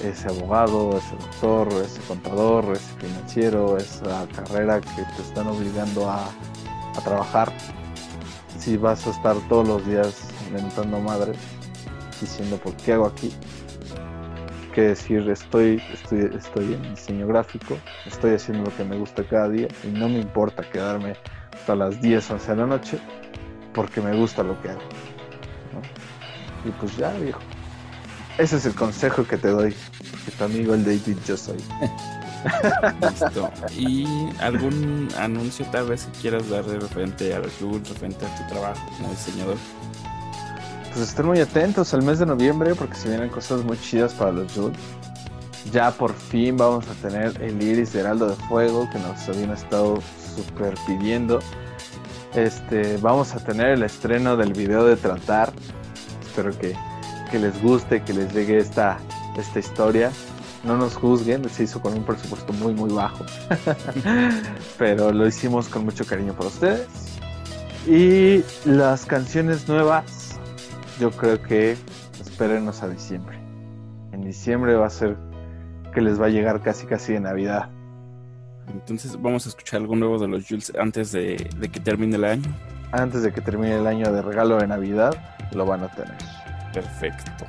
ese abogado, ese doctor, ese contador, ese financiero, esa carrera que te están obligando a, trabajar si vas a estar todos los días mentando madres, diciendo por qué hago aquí, que decir, estoy, estoy, estoy en diseño gráfico, estoy haciendo lo que me gusta cada día y no me importa quedarme hasta las 10, 11 de la noche porque me gusta lo que hago. Y pues ya, viejo. Ese es el consejo que te doy, que tu amigo el David yo soy. Listo. ¿Y algún anuncio tal vez que quieras dar de repente a los referente a tu trabajo como diseñador? Pues estén muy atentos al mes de noviembre porque se vienen cosas muy chidas para los Jules. Ya por fin vamos a tener el iris de Heraldo de Fuego que nos habían estado super pidiendo. Este, vamos a tener el estreno del video de Tratar. Espero que, que les guste, que les llegue esta, esta historia no nos juzguen, se hizo con un presupuesto muy muy bajo, pero lo hicimos con mucho cariño para ustedes. Y las canciones nuevas, yo creo que espérenos a diciembre. En diciembre va a ser que les va a llegar casi casi de Navidad. Entonces vamos a escuchar algo nuevo de los Jules antes de, de que termine el año. Antes de que termine el año de regalo de Navidad, lo van a tener. Perfecto.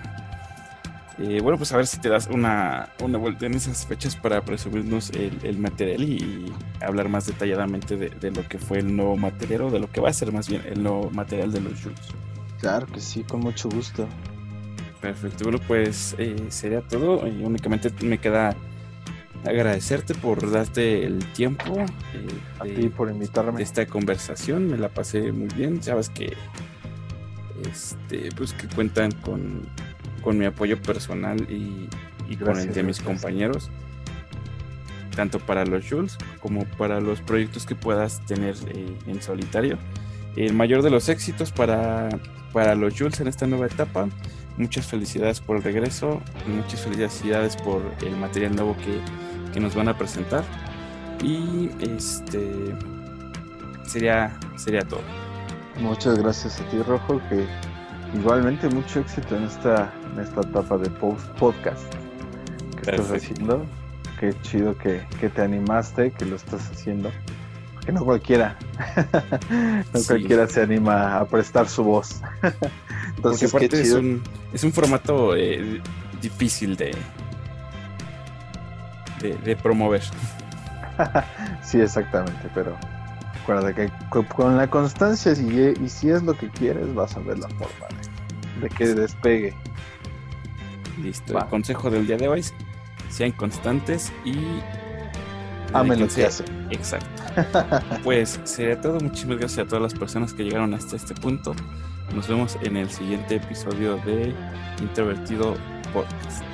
Eh, bueno, pues a ver si te das una, una vuelta en esas fechas para presumirnos el, material y, hablar más detalladamente de, lo que fue el nuevo material o de lo que va a ser más bien el nuevo material de los Jules. Claro que sí, con mucho gusto. Perfecto, bueno, pues eh, sería todo. Y únicamente me queda agradecerte por darte el tiempo. Eh, a ti por invitarme. De esta conversación, me la pasé muy bien. Sabes que, este, pues que cuentan con con mi apoyo personal y, con el de mis compañeros, tanto para los Jules como para los proyectos que puedas tener eh, en solitario. El mayor de los éxitos para, para los Jules en esta nueva etapa. Muchas felicidades por el regreso, muchas felicidades por el material nuevo que, que nos van a presentar. Y este sería, sería todo. Muchas gracias a ti, Rojo, que igualmente mucho éxito en esta, en esta etapa de post podcast que estás haciendo. Qué chido que, te animaste, que lo estás haciendo. Que no cualquiera, no cualquiera se anima a prestar su voz. Entonces, es un, es un formato eh, difícil de, de, de promover. sí, exactamente, pero Recuerda que con la constancia y, y si es lo que quieres, vas a ver la forma de, que despegue. Listo. El consejo del día de hoy es sean constantes y amen lo que hacen. Exacto. pues sería todo. Muchísimas gracias a todas las personas que llegaron hasta este punto. Nos vemos en el siguiente episodio de Introvertido Podcast.